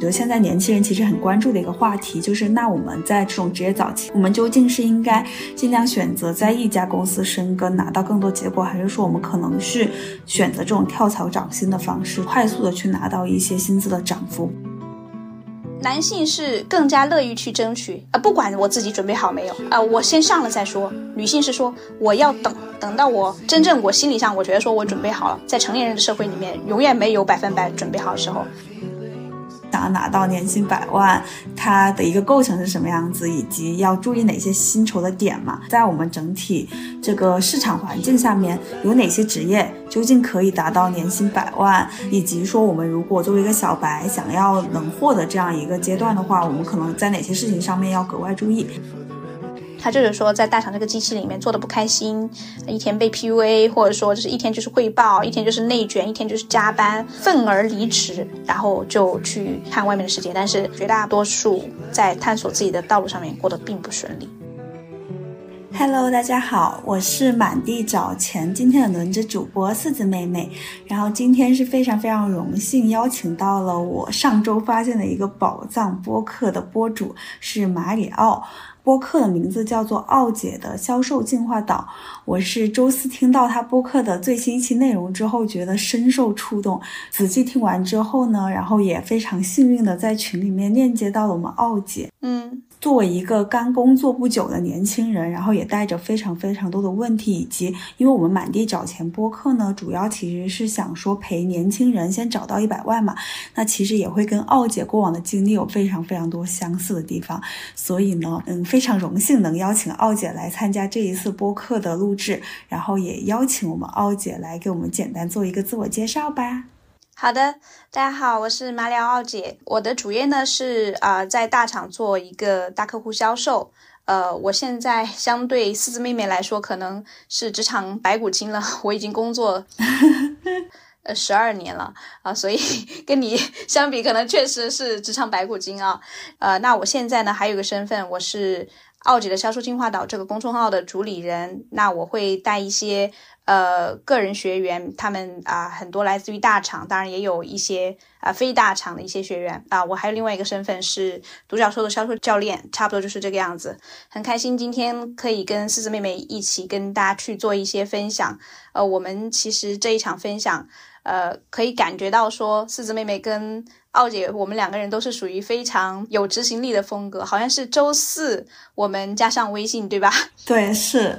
觉得现在年轻人其实很关注的一个话题，就是那我们在这种职业早期，我们究竟是应该尽量选择在一家公司深耕，拿到更多结果，还是说我们可能是选择这种跳槽涨薪的方式，快速的去拿到一些薪资的涨幅？男性是更加乐于去争取，啊，不管我自己准备好没有，啊，我先上了再说。女性是说我要等，等到我真正我心理上我觉得说我准备好了，在成年人的社会里面，永远没有百分百准备好的时候。想要拿到年薪百万，它的一个构成是什么样子，以及要注意哪些薪酬的点嘛？在我们整体这个市场环境下面，有哪些职业究竟可以达到年薪百万？以及说我们如果作为一个小白，想要能获得这样一个阶段的话，我们可能在哪些事情上面要格外注意？他就是说，在大厂这个机器里面做的不开心，一天被 PUA，或者说就是一天就是汇报，一天就是内卷，一天就是加班，愤而离职，然后就去看外面的世界。但是绝大多数在探索自己的道路上面过得并不顺利。Hello，大家好，我是满地找钱今天的轮值主播四子妹妹。然后今天是非常非常荣幸邀请到了我上周发现的一个宝藏播客的播主，是马里奥。播客的名字叫做“奥姐的销售进化岛”。我是周四听到他播客的最新一期内容之后，觉得深受触动。仔细听完之后呢，然后也非常幸运的在群里面链接到了我们奥姐。嗯。作为一个刚工作不久的年轻人，然后也带着非常非常多的问题，以及因为我们满地找钱播客呢，主要其实是想说陪年轻人先找到一百万嘛。那其实也会跟奥姐过往的经历有非常非常多相似的地方，所以呢，嗯，非常荣幸能邀请奥姐来参加这一次播客的录制，然后也邀请我们奥姐来给我们简单做一个自我介绍吧。好的，大家好，我是马里奥奥姐。我的主业呢是啊，在大厂做一个大客户销售。呃，我现在相对四字妹妹来说，可能是职场白骨精了。我已经工作呃十二年了啊，所以 跟你相比，可能确实是职场白骨精啊。呃，那我现在呢还有个身份，我是奥姐的销售进化岛这个公众号的主理人。那我会带一些。呃，个人学员他们啊，很多来自于大厂，当然也有一些啊非大厂的一些学员啊。我还有另外一个身份是独角兽的销售教练，差不多就是这个样子。很开心今天可以跟四四妹妹一起跟大家去做一些分享。呃，我们其实这一场分享，呃，可以感觉到说四四妹妹跟奥姐，我们两个人都是属于非常有执行力的风格。好像是周四我们加上微信，对吧？对，是。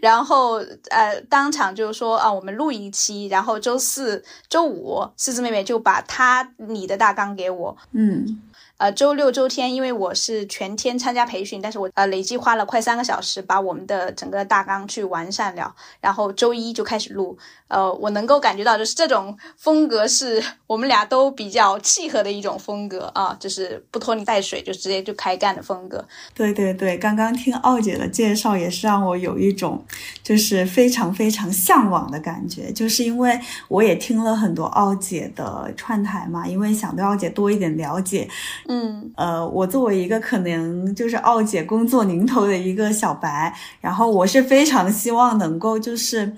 然后呃，当场就是说啊，我们录一期，然后周四周五，四四妹妹就把她你的大纲给我，嗯。呃，周六周天，因为我是全天参加培训，但是我呃累计花了快三个小时把我们的整个大纲去完善了，然后周一就开始录。呃，我能够感觉到，就是这种风格是我们俩都比较契合的一种风格啊，就是不拖泥带水，就直接就开干的风格。对对对，刚刚听奥姐的介绍，也是让我有一种就是非常非常向往的感觉，就是因为我也听了很多奥姐的串台嘛，因为想对奥姐多一点了解。嗯，呃，我作为一个可能就是奥姐工作零头的一个小白，然后我是非常希望能够就是。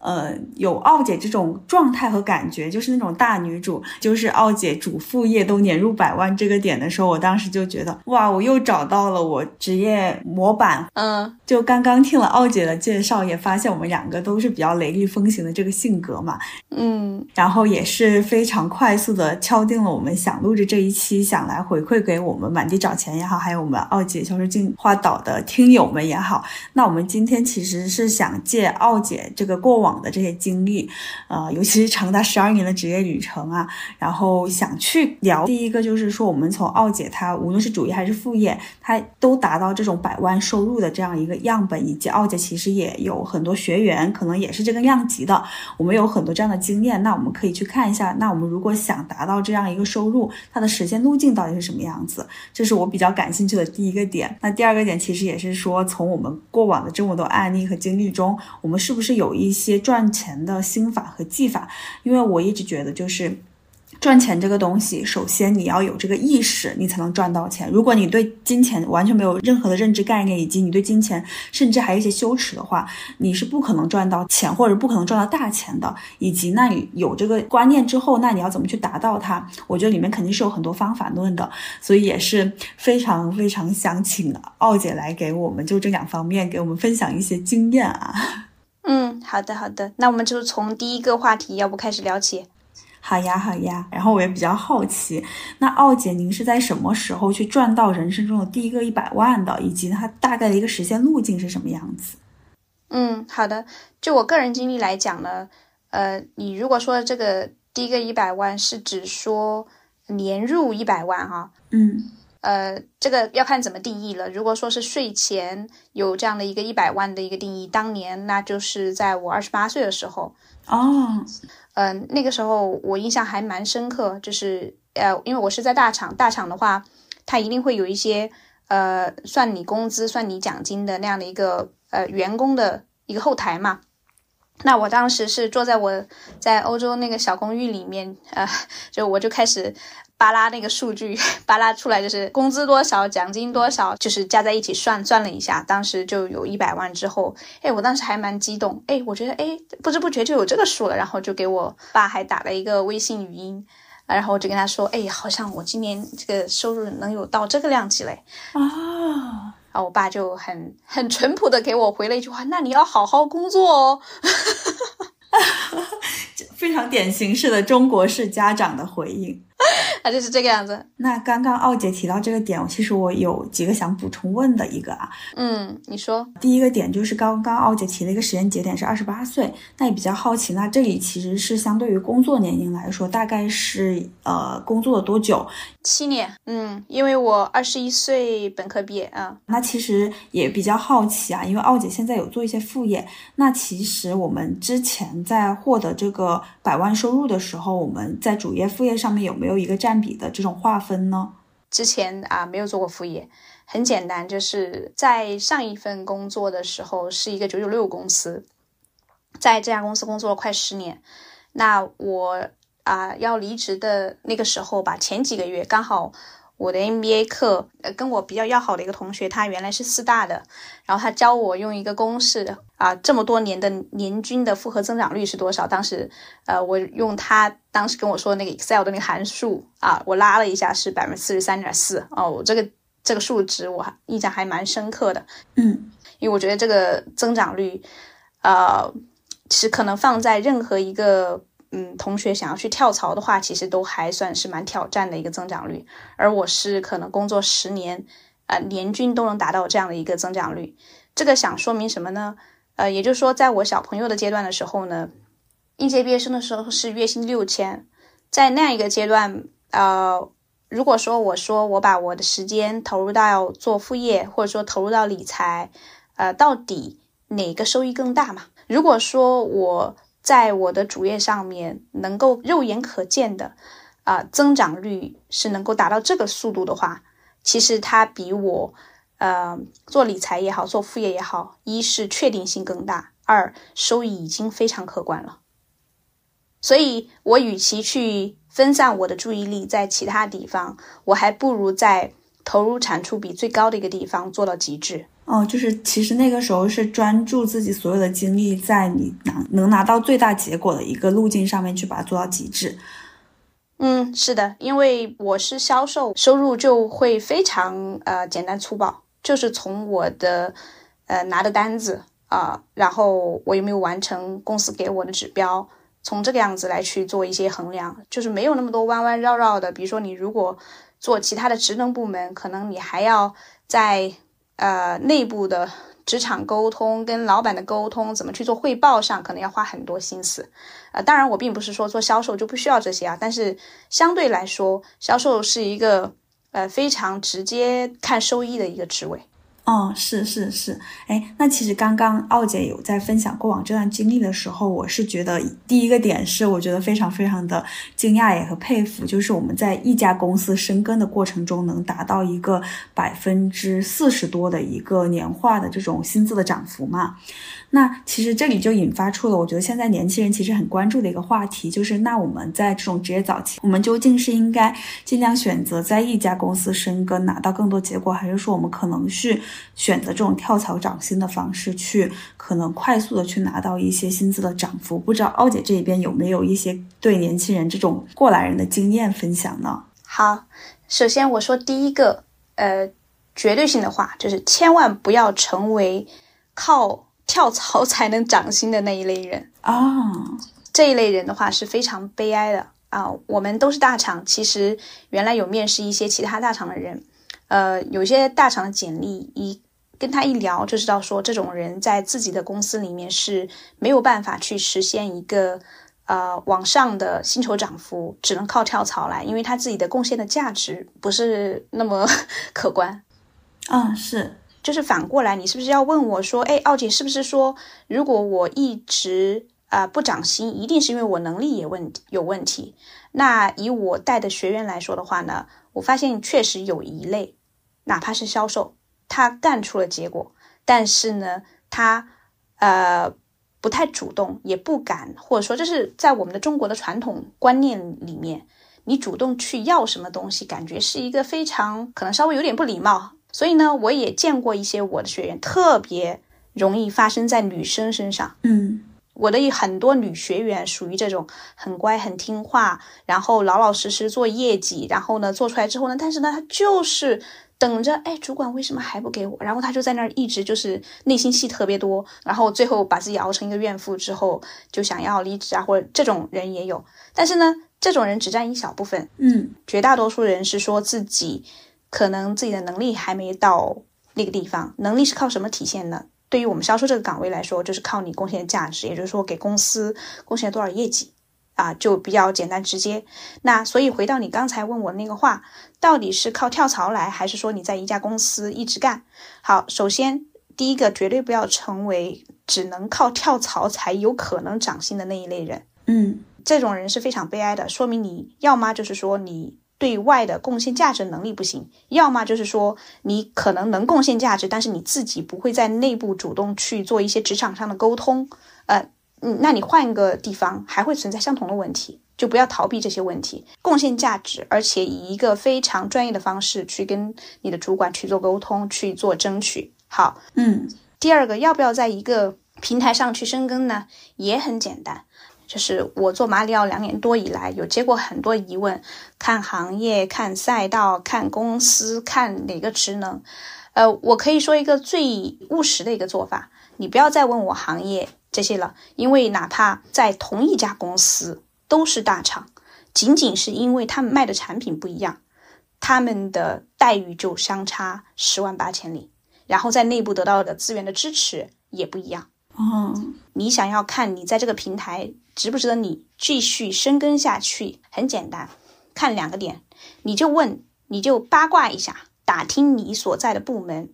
呃，有奥姐这种状态和感觉，就是那种大女主，就是奥姐主副业都年入百万这个点的时候，我当时就觉得，哇，我又找到了我职业模板。嗯，就刚刚听了奥姐的介绍，也发现我们两个都是比较雷厉风行的这个性格嘛。嗯，然后也是非常快速的敲定了我们想录制这一期，想来回馈给我们满地找钱也好，还有我们奥姐销售进化岛的听友们也好。那我们今天其实是想借奥姐这个过往。的这些经历，呃，尤其是长达十二年的职业旅程啊，然后想去聊第一个就是说，我们从奥姐她无论是主业还是副业，她都达到这种百万收入的这样一个样本，以及奥姐其实也有很多学员，可能也是这个量级的，我们有很多这样的经验，那我们可以去看一下，那我们如果想达到这样一个收入，它的实现路径到底是什么样子？这是我比较感兴趣的第一个点。那第二个点其实也是说，从我们过往的这么多案例和经历中，我们是不是有一些。赚钱的心法和技法，因为我一直觉得就是。赚钱这个东西，首先你要有这个意识，你才能赚到钱。如果你对金钱完全没有任何的认知概念，以及你对金钱甚至还有一些羞耻的话，你是不可能赚到钱，或者不可能赚到大钱的。以及，那你有这个观念之后，那你要怎么去达到它？我觉得里面肯定是有很多方法论的，所以也是非常非常想请奥姐来给我们就这两方面给我们分享一些经验啊。嗯，好的好的，那我们就从第一个话题，要不开始聊起？好呀好呀，然后我也比较好奇，那奥姐您是在什么时候去赚到人生中的第一个一百万的，以及它大概的一个实现路径是什么样子？嗯，好的，就我个人经历来讲呢，呃，你如果说这个第一个一百万是指说年入一百万哈，嗯。呃，这个要看怎么定义了。如果说是税前有这样的一个一百万的一个定义，当年那就是在我二十八岁的时候哦，嗯，那个时候我印象还蛮深刻，就是呃，因为我是在大厂，大厂的话，它一定会有一些呃，算你工资、算你奖金的那样的一个呃员工的一个后台嘛。那我当时是坐在我在欧洲那个小公寓里面，呃，就我就开始。扒拉那个数据，扒拉出来就是工资多少，奖金多少，就是加在一起算算了一下，当时就有一百万。之后，哎，我当时还蛮激动，哎，我觉得哎，不知不觉就有这个数了，然后就给我爸还打了一个微信语音，然后我就跟他说，哎，好像我今年这个收入能有到这个量级嘞。啊，然后我爸就很很淳朴的给我回了一句话，那你要好好工作哦。非常典型式的中国式家长的回应。啊，就是这个样子。那刚刚奥姐提到这个点，其实我有几个想补充问的一个啊。嗯，你说。第一个点就是刚刚奥姐提了一个时间节点是二十八岁，那也比较好奇，那这里其实是相对于工作年龄来说，大概是呃工作了多久？七年。嗯，因为我二十一岁本科毕业啊。那其实也比较好奇啊，因为奥姐现在有做一些副业，那其实我们之前在获得这个百万收入的时候，我们在主业副业上面有没有一个占？占比的这种划分呢？之前啊没有做过副业，很简单，就是在上一份工作的时候是一个九九六公司，在这家公司工作了快十年。那我啊要离职的那个时候吧，前几个月刚好。我的 MBA 课，呃，跟我比较要好的一个同学，他原来是四大的，然后他教我用一个公式啊，这么多年的年均的复合增长率是多少？当时，呃，我用他当时跟我说那个 Excel 的那个函数啊，我拉了一下是百分之四十三点四哦，这个这个数值我印象还蛮深刻的，嗯，因为我觉得这个增长率，呃，其实可能放在任何一个。嗯，同学想要去跳槽的话，其实都还算是蛮挑战的一个增长率。而我是可能工作十年，呃，年均都能达到这样的一个增长率。这个想说明什么呢？呃，也就是说，在我小朋友的阶段的时候呢，应届毕业生的时候是月薪六千，在那样一个阶段，呃，如果说我说我把我的时间投入到做副业，或者说投入到理财，呃，到底哪个收益更大嘛？如果说我。在我的主页上面，能够肉眼可见的，啊，增长率是能够达到这个速度的话，其实它比我，呃，做理财也好，做副业也好，一是确定性更大，二收益已经非常可观了。所以，我与其去分散我的注意力在其他地方，我还不如在投入产出比最高的一个地方做到极致。哦，就是其实那个时候是专注自己所有的精力在你拿能拿到最大结果的一个路径上面去把它做到极致。嗯，是的，因为我是销售，收入就会非常呃简单粗暴，就是从我的呃拿的单子啊，然后我有没有完成公司给我的指标，从这个样子来去做一些衡量，就是没有那么多弯弯绕绕的。比如说你如果做其他的职能部门，可能你还要在。呃，内部的职场沟通跟老板的沟通，怎么去做汇报上，可能要花很多心思。呃，当然我并不是说做销售就不需要这些啊，但是相对来说，销售是一个呃非常直接看收益的一个职位。哦，是是是，哎，那其实刚刚奥姐有在分享过往这段经历的时候，我是觉得第一个点是，我觉得非常非常的惊讶也和佩服，就是我们在一家公司深耕的过程中，能达到一个百分之四十多的一个年化的这种薪资的涨幅嘛。那其实这里就引发出了，我觉得现在年轻人其实很关注的一个话题，就是那我们在这种职业早期，我们究竟是应该尽量选择在一家公司深耕，拿到更多结果，还是说我们可能是选择这种跳槽涨薪的方式，去可能快速的去拿到一些薪资的涨幅？不知道奥姐这一边有没有一些对年轻人这种过来人的经验分享呢？好，首先我说第一个，呃，绝对性的话，就是千万不要成为靠。跳槽才能涨薪的那一类人啊，这一类人的话是非常悲哀的啊。我们都是大厂，其实原来有面试一些其他大厂的人，呃，有些大厂的简历一跟他一聊就知道，说这种人在自己的公司里面是没有办法去实现一个呃往上的薪酬涨幅，只能靠跳槽来，因为他自己的贡献的价值不是那么 可观。嗯，是。就是反过来，你是不是要问我说，哎，奥姐是不是说，如果我一直啊不涨薪，一定是因为我能力也问有问题？那以我带的学员来说的话呢，我发现确实有一类，哪怕是销售，他干出了结果，但是呢，他呃不太主动，也不敢，或者说这是在我们的中国的传统观念里面，你主动去要什么东西，感觉是一个非常可能稍微有点不礼貌。所以呢，我也见过一些我的学员特别容易发生在女生身上。嗯，我的很多女学员属于这种很乖、很听话，然后老老实实做业绩，然后呢做出来之后呢，但是呢，她就是等着，哎，主管为什么还不给我？然后她就在那儿一直就是内心戏特别多，然后最后把自己熬成一个怨妇之后，就想要离职啊，或者这种人也有。但是呢，这种人只占一小部分。嗯，绝大多数人是说自己。可能自己的能力还没到那个地方，能力是靠什么体现呢？对于我们销售这个岗位来说，就是靠你贡献的价值，也就是说给公司贡献了多少业绩啊，就比较简单直接。那所以回到你刚才问我那个话，到底是靠跳槽来，还是说你在一家公司一直干？好，首先第一个绝对不要成为只能靠跳槽才有可能涨薪的那一类人。嗯，这种人是非常悲哀的，说明你要么就是说你。对外的贡献价值能力不行，要么就是说你可能能贡献价值，但是你自己不会在内部主动去做一些职场上的沟通，呃，那你换一个地方还会存在相同的问题，就不要逃避这些问题，贡献价值，而且以一个非常专业的方式去跟你的主管去做沟通，去做争取。好，嗯，第二个要不要在一个平台上去深耕呢？也很简单。就是我做马里奥两年多以来，有接过很多疑问，看行业、看赛道、看公司、看哪个职能，呃，我可以说一个最务实的一个做法，你不要再问我行业这些了，因为哪怕在同一家公司都是大厂，仅仅是因为他们卖的产品不一样，他们的待遇就相差十万八千里，然后在内部得到的资源的支持也不一样。哦，你想要看你在这个平台值不值得你继续深耕下去？很简单，看两个点，你就问，你就八卦一下，打听你所在的部门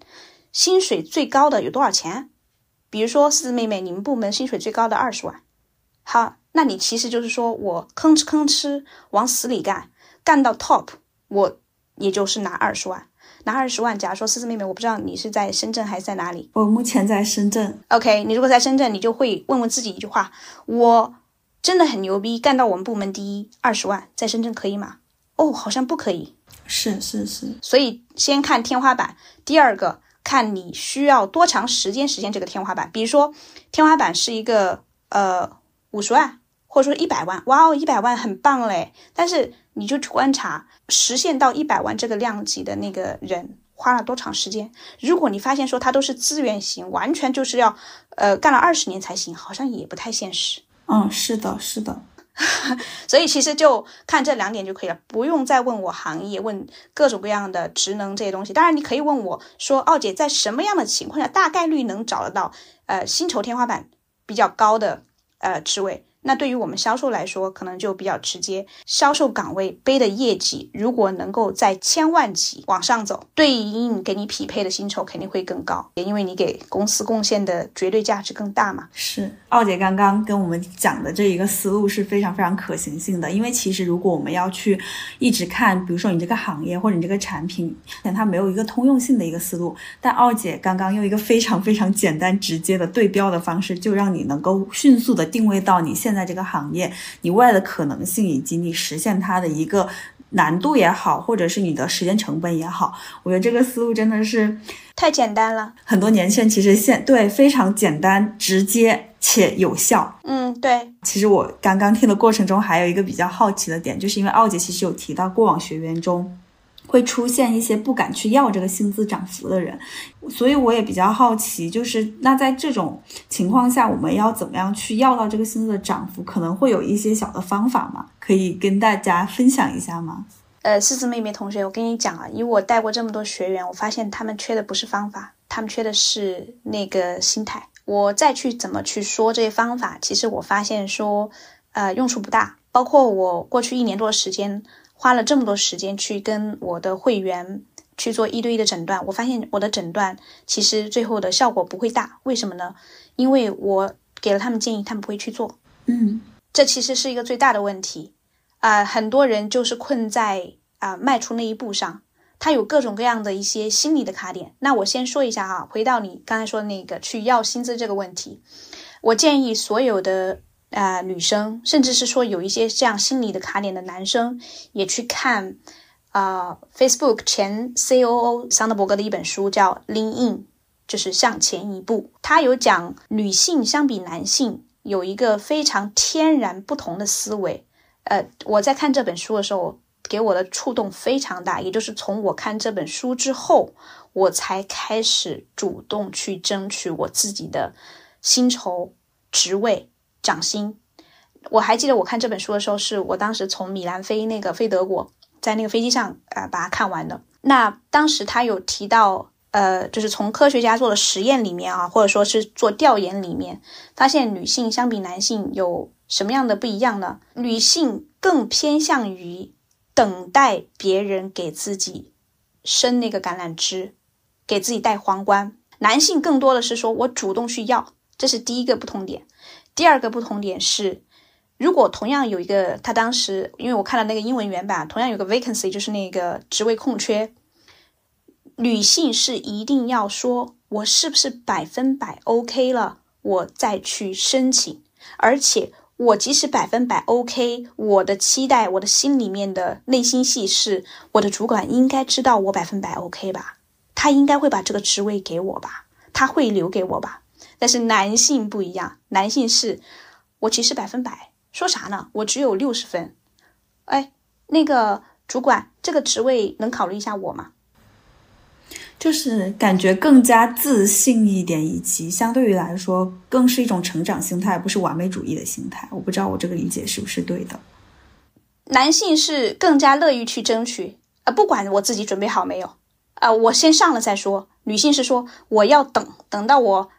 薪水最高的有多少钱。比如说，四四妹妹，你们部门薪水最高的二十万。好，那你其实就是说我吭哧吭哧往死里干，干到 top，我也就是拿二十万。拿二十万，假如说思思妹妹，我不知道你是在深圳还是在哪里。我目前在深圳。OK，你如果在深圳，你就会问问自己一句话：我真的很牛逼，干到我们部门第一，二十万，在深圳可以吗？哦，好像不可以。是是是。所以先看天花板，第二个看你需要多长时间实现这个天花板。比如说天花板是一个呃五十万，或者说一百万，哇哦，一百万很棒嘞。但是你就去观察。实现到一百万这个量级的那个人花了多长时间？如果你发现说他都是资源型，完全就是要呃干了二十年才行，好像也不太现实。嗯，是的，是的。所以其实就看这两点就可以了，不用再问我行业，问各种各样的职能这些东西。当然你可以问我说，奥姐在什么样的情况下大概率能找得到呃薪酬天花板比较高的呃职位？那对于我们销售来说，可能就比较直接。销售岗位背的业绩，如果能够在千万级往上走，对应给你匹配的薪酬肯定会更高，也因为你给公司贡献的绝对价值更大嘛。是，奥姐刚刚跟我们讲的这一个思路是非常非常可行性的。因为其实如果我们要去一直看，比如说你这个行业或者你这个产品，它没有一个通用性的一个思路，但奥姐刚刚用一个非常非常简单直接的对标的方式，就让你能够迅速的定位到你现在这个行业，你未来的可能性，以及你实现它的一个难度也好，或者是你的时间成本也好，我觉得这个思路真的是太简单了。很多年轻人其实现对非常简单、直接且有效。嗯，对。其实我刚刚听的过程中，还有一个比较好奇的点，就是因为奥姐其实有提到过往学员中。会出现一些不敢去要这个薪资涨幅的人，所以我也比较好奇，就是那在这种情况下，我们要怎么样去要到这个薪资的涨幅？可能会有一些小的方法吗？可以跟大家分享一下吗？呃，思思妹妹同学，我跟你讲啊，因为我带过这么多学员，我发现他们缺的不是方法，他们缺的是那个心态。我再去怎么去说这些方法，其实我发现说，呃，用处不大。包括我过去一年多的时间。花了这么多时间去跟我的会员去做一对一的诊断，我发现我的诊断其实最后的效果不会大，为什么呢？因为我给了他们建议，他们不会去做。嗯，这其实是一个最大的问题啊！很多人就是困在啊迈出那一步上，他有各种各样的一些心理的卡点。那我先说一下哈，回到你刚才说的那个去要薪资这个问题，我建议所有的。啊，女生，甚至是说有一些这样心理的卡点的男生，也去看啊，Facebook 前 COO 桑德伯格的一本书，叫《Lean In》，就是向前一步。他有讲女性相比男性有一个非常天然不同的思维。呃，我在看这本书的时候，给我的触动非常大。也就是从我看这本书之后，我才开始主动去争取我自己的薪酬职位。掌心，我还记得我看这本书的时候，是我当时从米兰飞那个飞德国，在那个飞机上啊把它看完的。那当时他有提到，呃，就是从科学家做的实验里面啊，或者说是做调研里面，发现女性相比男性有什么样的不一样呢？女性更偏向于等待别人给自己伸那个橄榄枝，给自己戴皇冠；男性更多的是说我主动去要，这是第一个不同点。第二个不同点是，如果同样有一个，他当时因为我看了那个英文原版，同样有个 vacancy，就是那个职位空缺，女性是一定要说，我是不是百分百 OK 了，我再去申请。而且我即使百分百 OK，我的期待，我的心里面的内心戏是，我的主管应该知道我百分百 OK 吧，他应该会把这个职位给我吧，他会留给我吧。但是男性不一样，男性是，我其实百分百说啥呢？我只有六十分，哎，那个主管，这个职位能考虑一下我吗？就是感觉更加自信一点，以及相对于来说，更是一种成长心态，不是完美主义的心态。我不知道我这个理解是不是对的。男性是更加乐于去争取，啊，不管我自己准备好没有，啊，我先上了再说。女性是说，我要等，等到我。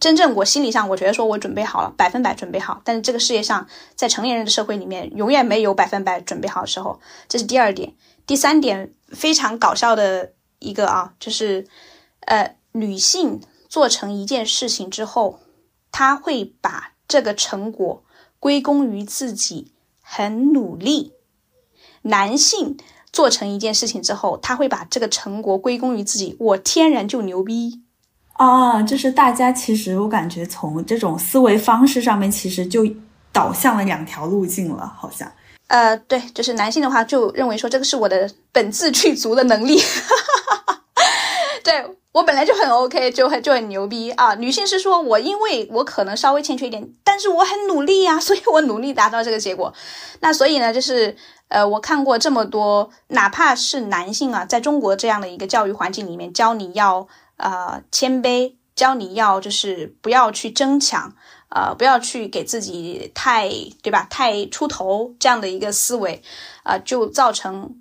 真正我心理上，我觉得说我准备好了，百分百准备好。但是这个世界上，在成年人的社会里面，永远没有百分百准备好的时候。这是第二点。第三点非常搞笑的一个啊，就是，呃，女性做成一件事情之后，她会把这个成果归功于自己很努力；男性做成一件事情之后，他会把这个成果归功于自己，我天然就牛逼。啊，就是大家其实我感觉从这种思维方式上面，其实就导向了两条路径了，好像。呃，对，就是男性的话就认为说这个是我的本自具足的能力，对我本来就很 OK，就很就很牛逼啊。女性是说我因为我可能稍微欠缺一点，但是我很努力呀，所以我努力达到这个结果。那所以呢，就是呃，我看过这么多，哪怕是男性啊，在中国这样的一个教育环境里面，教你要。呃，谦卑，教你要就是不要去争抢，呃，不要去给自己太对吧，太出头这样的一个思维，啊，就造成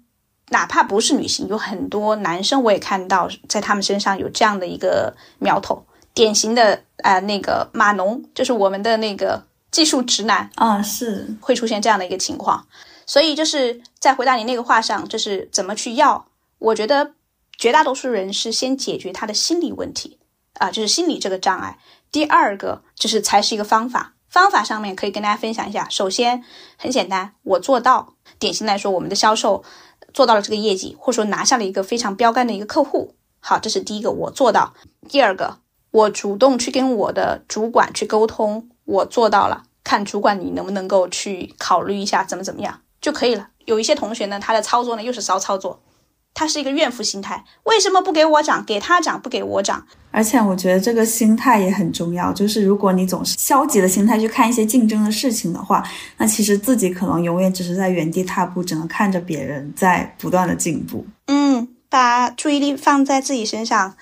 哪怕不是女性，有很多男生我也看到在他们身上有这样的一个苗头，典型的啊那个码农，就是我们的那个技术直男啊，是会出现这样的一个情况。所以就是在回答你那个话上，就是怎么去要，我觉得绝大多数人是先解决他的心理问题啊，就是心理这个障碍。第二个就是才是一个方法，方法上面可以跟大家分享一下。首先很简单，我做到，典型来说，我们的销售做到了这个业绩，或者说拿下了一个非常标杆的一个客户。好，这是第一个，我做到。第二个，我主动去跟我的主管去沟通，我做到了。看主管你能不能够去考虑一下怎么怎么样就可以了。有一些同学呢，他的操作呢又是骚操作，他是一个怨妇心态，为什么不给我涨，给他涨，不给我涨？而且我觉得这个心态也很重要，就是如果你总是消极的心态去看一些竞争的事情的话，那其实自己可能永远只是在原地踏步，只能看着别人在不断的进步。嗯。把注意力放在自己身上，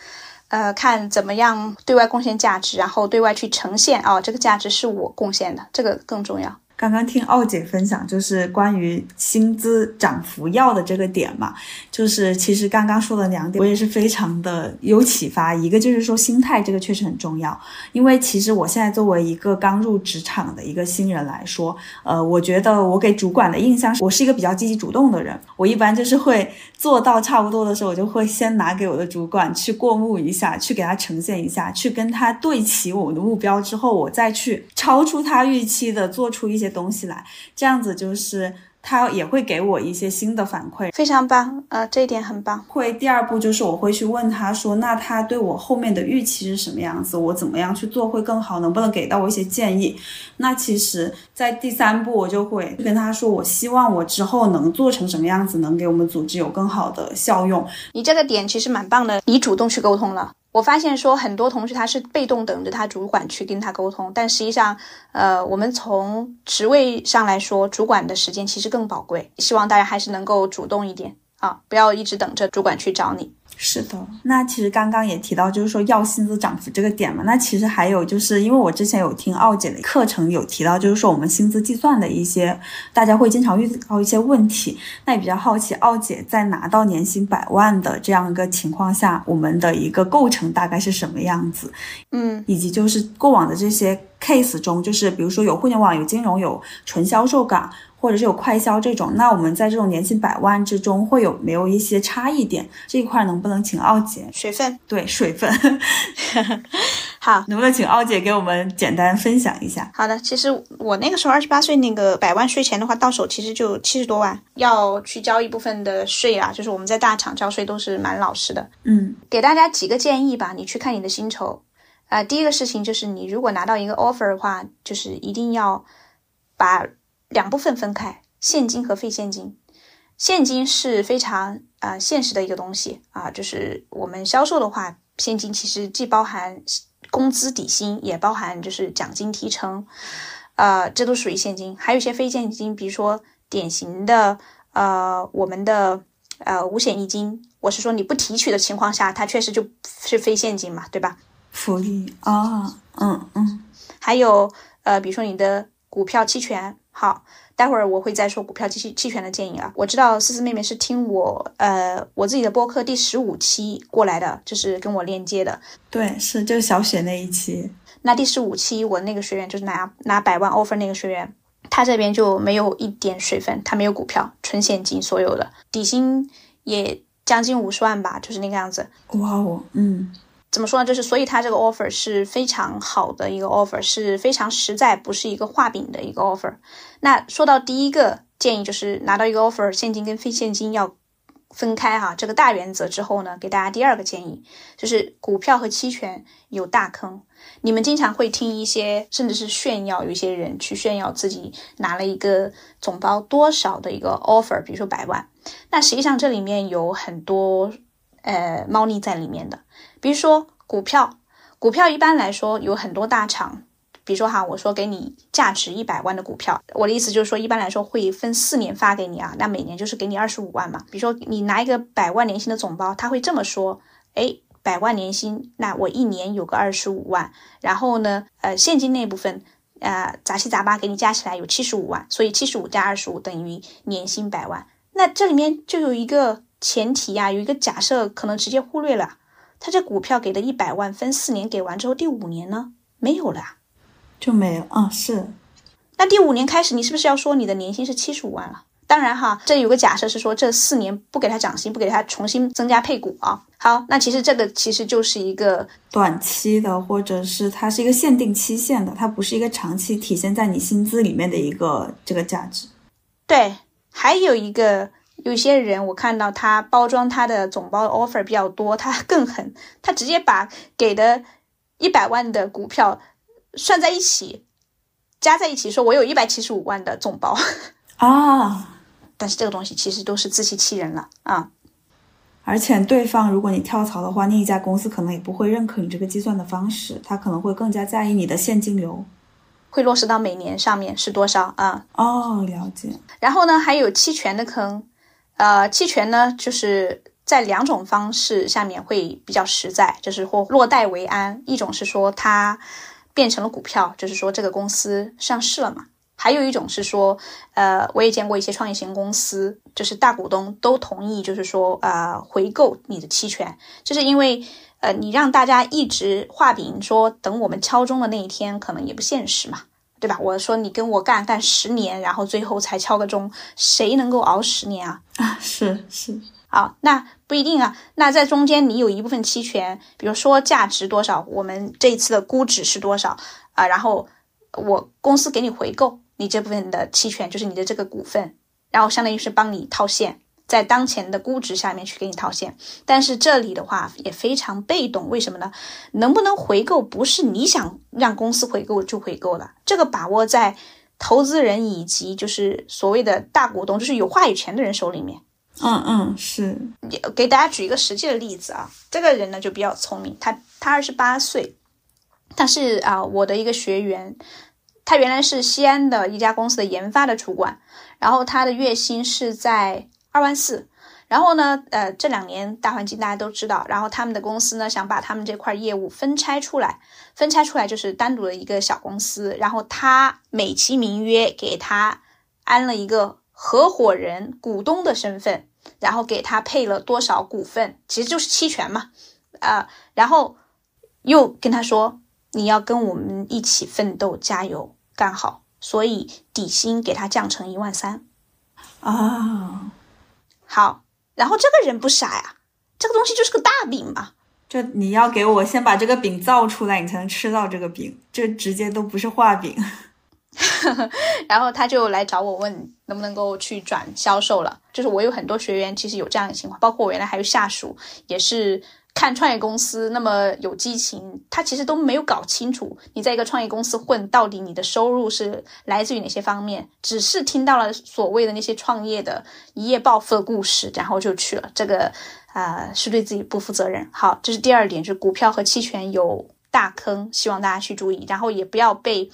呃，看怎么样对外贡献价值，然后对外去呈现啊，这个价值是我贡献的，这个更重要。刚刚听奥姐分享，就是关于薪资涨幅要的这个点嘛，就是其实刚刚说的两点，我也是非常的有启发。一个就是说心态，这个确实很重要，因为其实我现在作为一个刚入职场的一个新人来说，呃，我觉得我给主管的印象我是一个比较积极主动的人，我一般就是会做到差不多的时候，我就会先拿给我的主管去过目一下，去给他呈现一下，去跟他对齐我们的目标之后，我再去超出他预期的做出一些。东西来，这样子就是他也会给我一些新的反馈，非常棒，呃，这一点很棒。会第二步就是我会去问他说，那他对我后面的预期是什么样子？我怎么样去做会更好？能不能给到我一些建议？那其实，在第三步我就会跟他说，我希望我之后能做成什么样子，能给我们组织有更好的效用。你这个点其实蛮棒的，你主动去沟通了。我发现说很多同事他是被动等着他主管去跟他沟通，但实际上，呃，我们从职位上来说，主管的时间其实更宝贵。希望大家还是能够主动一点啊，不要一直等着主管去找你。是的，那其实刚刚也提到，就是说要薪资涨幅这个点嘛。那其实还有就是，因为我之前有听奥姐的课程，有提到，就是说我们薪资计算的一些，大家会经常遇到一些问题。那也比较好奇，奥姐在拿到年薪百万的这样一个情况下，我们的一个构成大概是什么样子？嗯，以及就是过往的这些 case 中，就是比如说有互联网、有金融、有纯销售岗。或者是有快销这种，那我们在这种年薪百万之中会有没有一些差异点？这一块能不能请奥姐？水分，对水分。好，能不能请奥姐给我们简单分享一下？好的，其实我那个时候二十八岁，那个百万税前的话，到手其实就七十多万，要去交一部分的税啊。就是我们在大厂交税都是蛮老实的。嗯，给大家几个建议吧，你去看你的薪酬啊。第一个事情就是，你如果拿到一个 offer 的话，就是一定要把。两部分分开，现金和非现金。现金是非常啊现实的一个东西啊，就是我们销售的话，现金其实既包含工资底薪，也包含就是奖金提成，呃，这都属于现金。还有一些非现金，比如说典型的呃我们的呃五险一金，我是说你不提取的情况下，它确实就是非现金嘛，对吧？福利啊，嗯嗯。还有呃，比如说你的股票期权。好，待会儿我会再说股票期期权的建议啊。我知道思思妹妹是听我呃我自己的播客第十五期过来的，就是跟我链接的。对，是就是小雪那一期。那第十五期我那个学员就是拿拿百万 offer 那个学员，他这边就没有一点水分，他没有股票，纯现金所有的底薪也将近五十万吧，就是那个样子。哇哦，嗯。怎么说呢？就是所以他这个 offer 是非常好的一个 offer，是非常实在，不是一个画饼的一个 offer。那说到第一个建议，就是拿到一个 offer，现金跟非现金要分开哈，这个大原则之后呢，给大家第二个建议，就是股票和期权有大坑。你们经常会听一些，甚至是炫耀，有一些人去炫耀自己拿了一个总包多少的一个 offer，比如说百万。那实际上这里面有很多呃猫腻在里面的。比如说股票，股票一般来说有很多大厂，比如说哈，我说给你价值一百万的股票，我的意思就是说，一般来说会分四年发给你啊，那每年就是给你二十五万嘛。比如说你拿一个百万年薪的总包，他会这么说，哎，百万年薪，那我一年有个二十五万，然后呢，呃，现金那部分，呃，杂七杂八给你加起来有七十五万，所以七十五加二十五等于年薪百万。那这里面就有一个前提呀，有一个假设可能直接忽略了。他这股票给的一百万分四年给完之后，第五年呢没有了，就没有啊？是，那第五年开始，你是不是要说你的年薪是七十五万了？当然哈，这有个假设是说这四年不给他涨薪，不给他重新增加配股啊。好，那其实这个其实就是一个短期的，或者是它是一个限定期限的，它不是一个长期体现在你薪资里面的一个这个价值。对，还有一个有些人我看到他包装他的总包 offer 比较多，他更狠，他直接把给的一百万的股票算在一起，加在一起，说我有一百七十五万的总包啊。但是这个东西其实都是自欺欺人了啊！而且对方如果你跳槽的话，另一家公司可能也不会认可你这个计算的方式，他可能会更加在意你的现金流，会落实到每年上面是多少啊？哦，了解。然后呢，还有期权的坑，呃，期权呢就是在两种方式下面会比较实在，就是或落袋为安，一种是说它变成了股票，就是说这个公司上市了嘛。还有一种是说，呃，我也见过一些创业型公司，就是大股东都同意，就是说，呃，回购你的期权，就是因为，呃，你让大家一直画饼，说等我们敲钟的那一天，可能也不现实嘛，对吧？我说你跟我干干十年，然后最后才敲个钟，谁能够熬十年啊？啊，是是，好，那不一定啊。那在中间，你有一部分期权，比如说价值多少，我们这一次的估值是多少啊？然后我公司给你回购。你这部分的期权就是你的这个股份，然后相当于是帮你套现，在当前的估值下面去给你套现。但是这里的话也非常被动，为什么呢？能不能回购不是你想让公司回购就回购了，这个把握在投资人以及就是所谓的大股东，就是有话语权的人手里面。嗯嗯，是。给大家举一个实际的例子啊，这个人呢就比较聪明，他他二十八岁，他是啊我的一个学员。他原来是西安的一家公司的研发的主管，然后他的月薪是在二万四，然后呢，呃，这两年大环境大家都知道，然后他们的公司呢想把他们这块业务分拆出来，分拆出来就是单独的一个小公司，然后他美其名曰给他安了一个合伙人股东的身份，然后给他配了多少股份，其实就是期权嘛，啊，然后又跟他说。你要跟我们一起奋斗，加油干好，所以底薪给他降成一万三，啊，好，然后这个人不傻呀，这个东西就是个大饼嘛，这你要给我先把这个饼造出来，你才能吃到这个饼，这直接都不是画饼，然后他就来找我问能不能够去转销售了，就是我有很多学员其实有这样的情况，包括我原来还有下属也是。看创业公司那么有激情，他其实都没有搞清楚你在一个创业公司混到底你的收入是来自于哪些方面，只是听到了所谓的那些创业的一夜暴富的故事，然后就去了。这个啊是对自己不负责任。好，这是第二点，就是股票和期权有大坑，希望大家去注意，然后也不要被。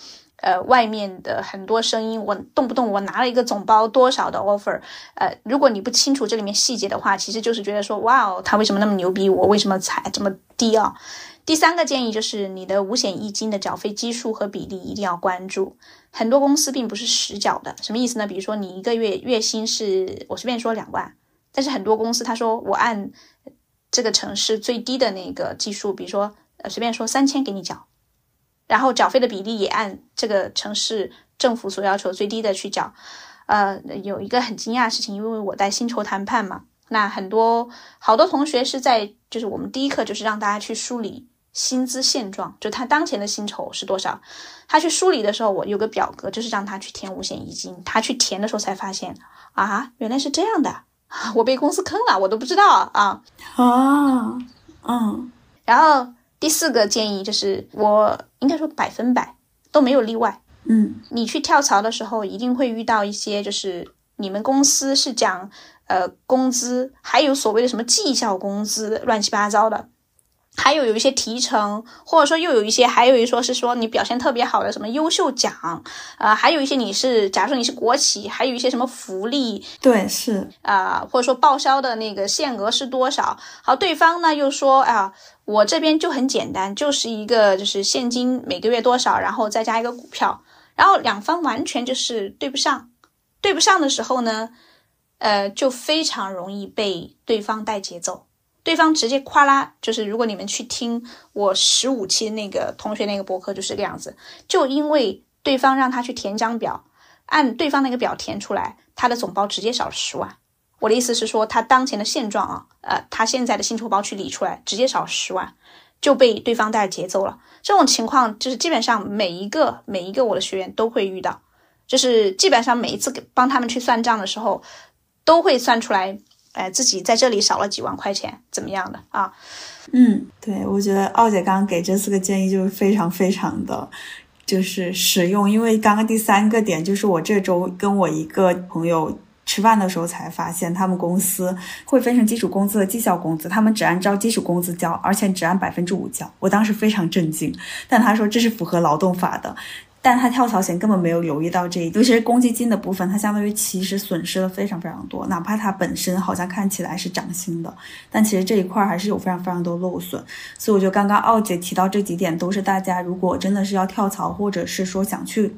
呃，外面的很多声音，我动不动我拿了一个总包多少的 offer，呃，如果你不清楚这里面细节的话，其实就是觉得说，哇哦，他为什么那么牛逼，我为什么才这么低啊？第三个建议就是你的五险一金的缴费基数和比例一定要关注，很多公司并不是实缴的，什么意思呢？比如说你一个月月薪是我随便说两万，但是很多公司他说我按这个城市最低的那个基数，比如说呃随便说三千给你缴。然后缴费的比例也按这个城市政府所要求最低的去缴，呃，有一个很惊讶的事情，因为我在薪酬谈判嘛，那很多好多同学是在，就是我们第一课就是让大家去梳理薪资现状，就他当前的薪酬是多少，他去梳理的时候，我有个表格，就是让他去填五险一金，他去填的时候才发现，啊，原来是这样的，我被公司坑了，我都不知道啊，啊，嗯，然后。第四个建议就是，我应该说百分百都没有例外。嗯，你去跳槽的时候，一定会遇到一些，就是你们公司是讲呃工资，还有所谓的什么绩效工资，乱七八糟的。还有有一些提成，或者说又有一些，还有一说是说你表现特别好的什么优秀奖，啊，还有一些你是，假如说你是国企，还有一些什么福利，对，是啊，或者说报销的那个限额是多少？好，对方呢又说啊，我这边就很简单，就是一个就是现金每个月多少，然后再加一个股票，然后两方完全就是对不上，对不上的时候呢，呃，就非常容易被对方带节奏。对方直接夸啦，就是如果你们去听我十五期那个同学那个博客，就是这个样子。就因为对方让他去填张表，按对方那个表填出来，他的总包直接少了十万。我的意思是说，他当前的现状啊，呃，他现在的薪酬包去理出来，直接少十万，就被对方带节奏了。这种情况就是基本上每一个每一个我的学员都会遇到，就是基本上每一次给帮他们去算账的时候，都会算出来，哎，自己在这里少了几万块钱，怎么样的啊？嗯，对，我觉得奥姐刚刚给这四个建议就是非常非常的，就是实用，因为刚刚第三个点就是我这周跟我一个朋友。吃饭的时候才发现，他们公司会分成基础工资和绩效工资，他们只按照基础工资交，而且只按百分之五交。我当时非常震惊，但他说这是符合劳动法的，但他跳槽前根本没有留意到这一，尤其是公积金的部分，他相当于其实损失了非常非常多。哪怕他本身好像看起来是涨薪的，但其实这一块还是有非常非常多漏损。所以我觉得刚刚奥姐提到这几点，都是大家如果真的是要跳槽，或者是说想去。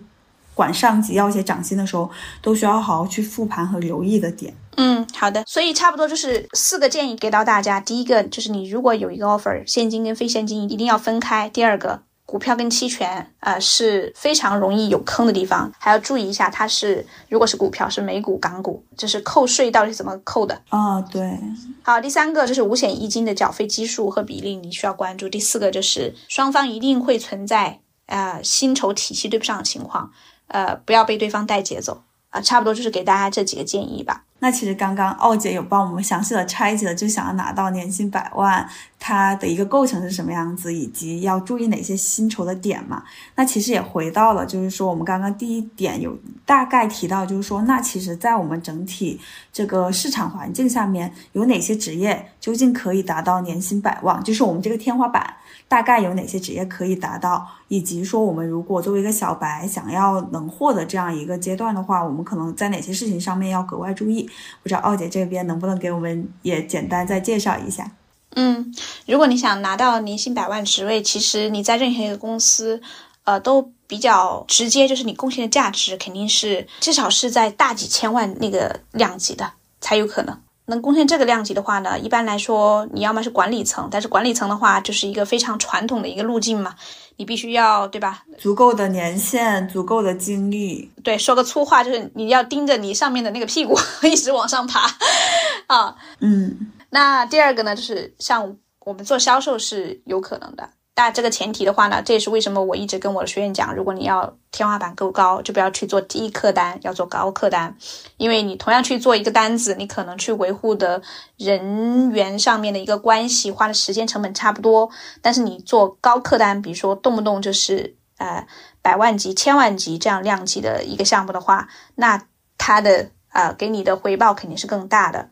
管上级要些涨薪的时候，都需要好好去复盘和留意的点。嗯，好的。所以差不多就是四个建议给到大家。第一个就是你如果有一个 offer，现金跟非现金一定要分开。第二个，股票跟期权啊是非常容易有坑的地方，还要注意一下它是如果是股票是美股、港股，就是扣税到底是怎么扣的啊？对。好，第三个就是五险一金的缴费基数和比例你需要关注。第四个就是双方一定会存在啊薪酬体系对不上的情况。呃，不要被对方带节奏啊，差不多就是给大家这几个建议吧。那其实刚刚奥姐有帮我们详细的拆解了，就想要拿到年薪百万，它的一个构成是什么样子，以及要注意哪些薪酬的点嘛？那其实也回到了，就是说我们刚刚第一点有大概提到，就是说，那其实，在我们整体这个市场环境下面，有哪些职业究竟可以达到年薪百万？就是我们这个天花板。大概有哪些职业可以达到，以及说我们如果作为一个小白想要能获得这样一个阶段的话，我们可能在哪些事情上面要格外注意？不知道奥姐这边能不能给我们也简单再介绍一下？嗯，如果你想拿到年薪百万职位，其实你在任何一个公司，呃，都比较直接，就是你贡献的价值肯定是至少是在大几千万那个量级的才有可能。能贡献这个量级的话呢，一般来说，你要么是管理层，但是管理层的话就是一个非常传统的一个路径嘛，你必须要对吧？足够的年限，足够的经历。对，说个粗话就是你要盯着你上面的那个屁股一直往上爬啊。嗯，那第二个呢，就是像我们做销售是有可能的。那这个前提的话呢，这也是为什么我一直跟我的学员讲，如果你要天花板够高，就不要去做低客单，要做高客单，因为你同样去做一个单子，你可能去维护的人员上面的一个关系，花的时间成本差不多，但是你做高客单，比如说动不动就是呃百万级、千万级这样量级的一个项目的话，那它的呃给你的回报肯定是更大的。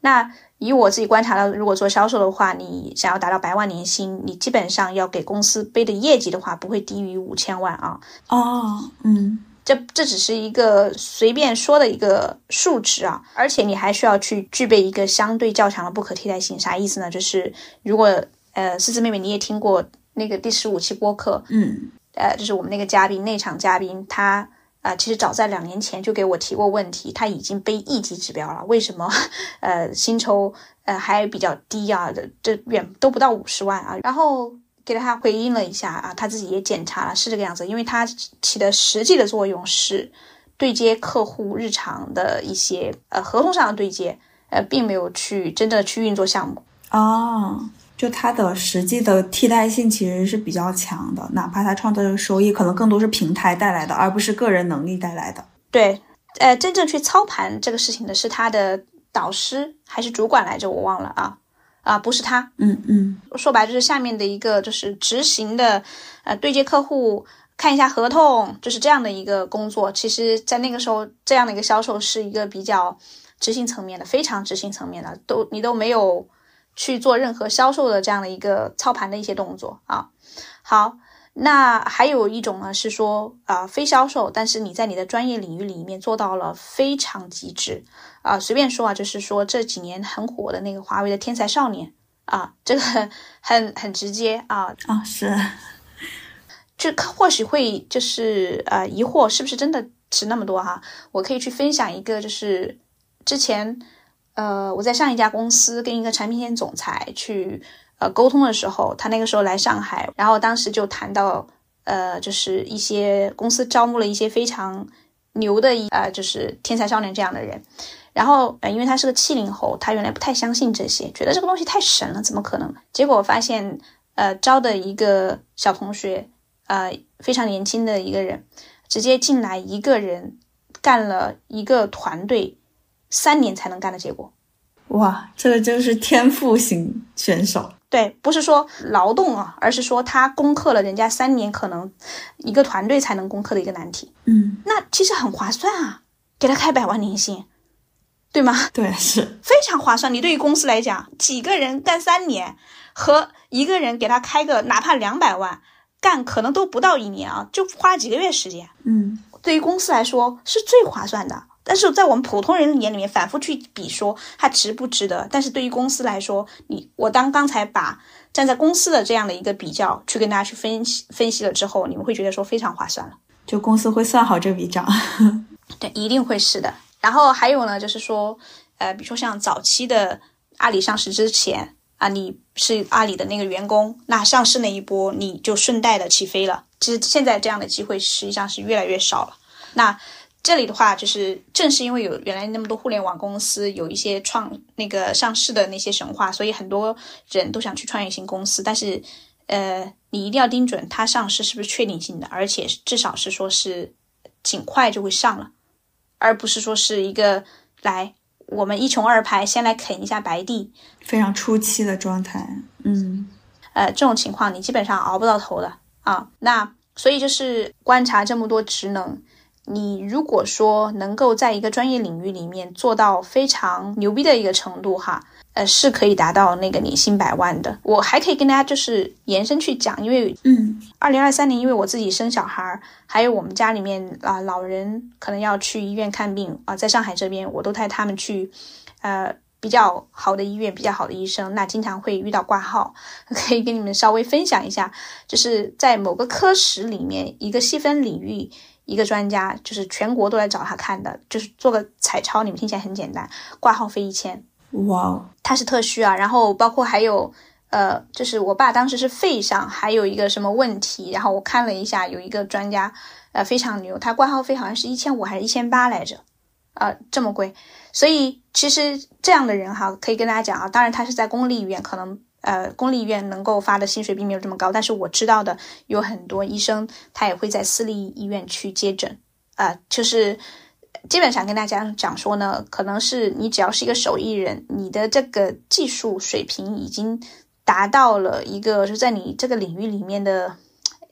那以我自己观察到，如果做销售的话，你想要达到百万年薪，你基本上要给公司背的业绩的话，不会低于五千万啊。哦，嗯，这这只是一个随便说的一个数值啊，而且你还需要去具备一个相对较强的不可替代性。啥意思呢？就是如果呃，思思妹妹你也听过那个第十五期播客，嗯，呃，就是我们那个嘉宾内场嘉宾他。啊，其实早在两年前就给我提过问题，他已经背一级指标了，为什么，呃，薪酬呃还比较低啊？这远都不到五十万啊。然后给他回应了一下啊，他自己也检查了，是这个样子，因为他起的实际的作用是对接客户日常的一些呃合同上的对接，呃，并没有去真正的去运作项目哦。就它的实际的替代性其实是比较强的，哪怕它创造的收益可能更多是平台带来的，而不是个人能力带来的。对，呃，真正去操盘这个事情的是他的导师还是主管来着？我忘了啊啊，不是他。嗯嗯，说白就是下面的一个就是执行的，呃，对接客户，看一下合同，就是这样的一个工作。其实，在那个时候，这样的一个销售是一个比较执行层面的，非常执行层面的，都你都没有。去做任何销售的这样的一个操盘的一些动作啊，好，那还有一种呢是说啊非销售，但是你在你的专业领域里面做到了非常极致。啊，随便说啊，就是说这几年很火的那个华为的天才少年。啊，这个很很直接啊。啊是，就或许会就是呃疑惑是不是真的值那么多哈，我可以去分享一个就是之前。呃，我在上一家公司跟一个产品线总裁去呃沟通的时候，他那个时候来上海，然后当时就谈到呃，就是一些公司招募了一些非常牛的一呃，就是天才少年这样的人。然后，呃，因为他是个七零后，他原来不太相信这些，觉得这个东西太神了，怎么可能？结果发现，呃，招的一个小同学，呃，非常年轻的一个人，直接进来一个人干了一个团队三年才能干的结果。哇，这个就是天赋型选手。对，不是说劳动啊，而是说他攻克了人家三年可能一个团队才能攻克的一个难题。嗯，那其实很划算啊，给他开百万年薪。对吗？对，是非常划算。你对于公司来讲，几个人干三年，和一个人给他开个哪怕两百万干，可能都不到一年啊，就花几个月时间。嗯，对于公司来说是最划算的。但是在我们普通人眼里面，反复去比说它值不值得。但是对于公司来说，你我当刚才把站在公司的这样的一个比较去跟大家去分析分析了之后，你们会觉得说非常划算了。就公司会算好这笔账。对，一定会是的。然后还有呢，就是说，呃，比如说像早期的阿里上市之前啊，你是阿里的那个员工，那上市那一波你就顺带的起飞了。其实现在这样的机会实际上是越来越少了。那这里的话，就是正是因为有原来那么多互联网公司有一些创那个上市的那些神话，所以很多人都想去创业型公司。但是，呃，你一定要盯准它上市是不是确定性的，而且至少是说是尽快就会上了。而不是说是一个来我们一穷二白先来啃一下白地，非常初期的状态。嗯，呃，这种情况你基本上熬不到头的啊。那所以就是观察这么多职能。你如果说能够在一个专业领域里面做到非常牛逼的一个程度，哈，呃，是可以达到那个年薪百万的。我还可以跟大家就是延伸去讲，因为，嗯，二零二三年，因为我自己生小孩，还有我们家里面啊老人可能要去医院看病啊，在上海这边，我都带他们去，呃，比较好的医院，比较好的医生，那经常会遇到挂号，可以跟你们稍微分享一下，就是在某个科室里面一个细分领域。一个专家就是全国都来找他看的，就是做个彩超，你们听起来很简单，挂号费一千，哇，他是特需啊。然后包括还有，呃，就是我爸当时是肺上还有一个什么问题，然后我看了一下，有一个专家，呃，非常牛，他挂号费好像是一千五还是一千八来着，啊，这么贵。所以其实这样的人哈，可以跟大家讲啊，当然他是在公立医院，可能。呃，公立医院能够发的薪水并没有这么高，但是我知道的有很多医生，他也会在私立医院去接诊。啊，就是基本上跟大家讲说呢，可能是你只要是一个手艺人，你的这个技术水平已经达到了一个就在你这个领域里面的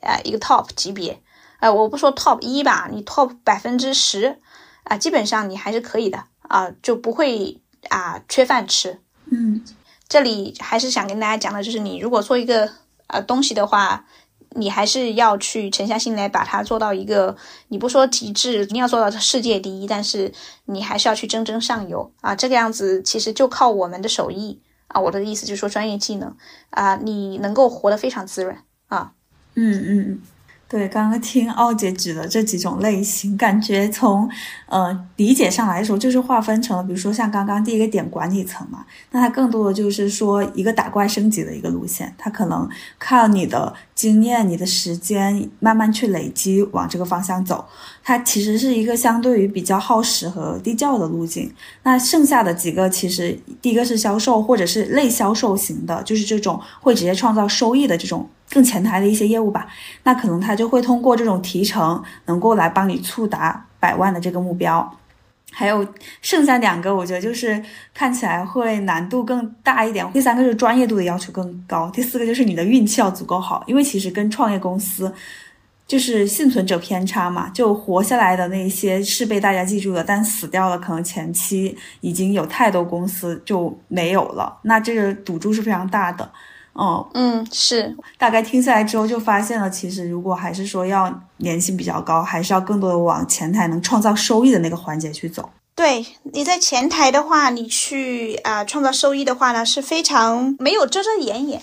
呃一个 top 级别。呃，我不说 top 一吧，你 top 百分之十啊，基本上你还是可以的啊，就不会啊缺饭吃。嗯。这里还是想跟大家讲的，就是你如果做一个呃东西的话，你还是要去沉下心来把它做到一个，你不说极致，你要做到世界第一，但是你还是要去蒸蒸上游啊。这个样子其实就靠我们的手艺啊，我的意思就是说专业技能啊，你能够活得非常滋润啊。嗯嗯嗯。对，刚刚听奥姐举的这几种类型，感觉从呃理解上来说，就是划分成了，比如说像刚刚第一个点管理层嘛，那它更多的就是说一个打怪升级的一个路线，它可能靠你的经验、你的时间慢慢去累积往这个方向走，它其实是一个相对于比较耗时和低效的路径。那剩下的几个，其实第一个是销售或者是类销售型的，就是这种会直接创造收益的这种。更前台的一些业务吧，那可能他就会通过这种提成，能够来帮你触达百万的这个目标。还有剩下两个，我觉得就是看起来会难度更大一点。第三个就是专业度的要求更高，第四个就是你的运气要足够好，因为其实跟创业公司就是幸存者偏差嘛，就活下来的那些是被大家记住的，但死掉了，可能前期已经有太多公司就没有了，那这个赌注是非常大的。哦，嗯，是，大概听下来之后就发现了，其实如果还是说要年薪比较高，还是要更多的往前台能创造收益的那个环节去走。对，你在前台的话，你去啊创造收益的话呢，是非常没有遮遮掩掩。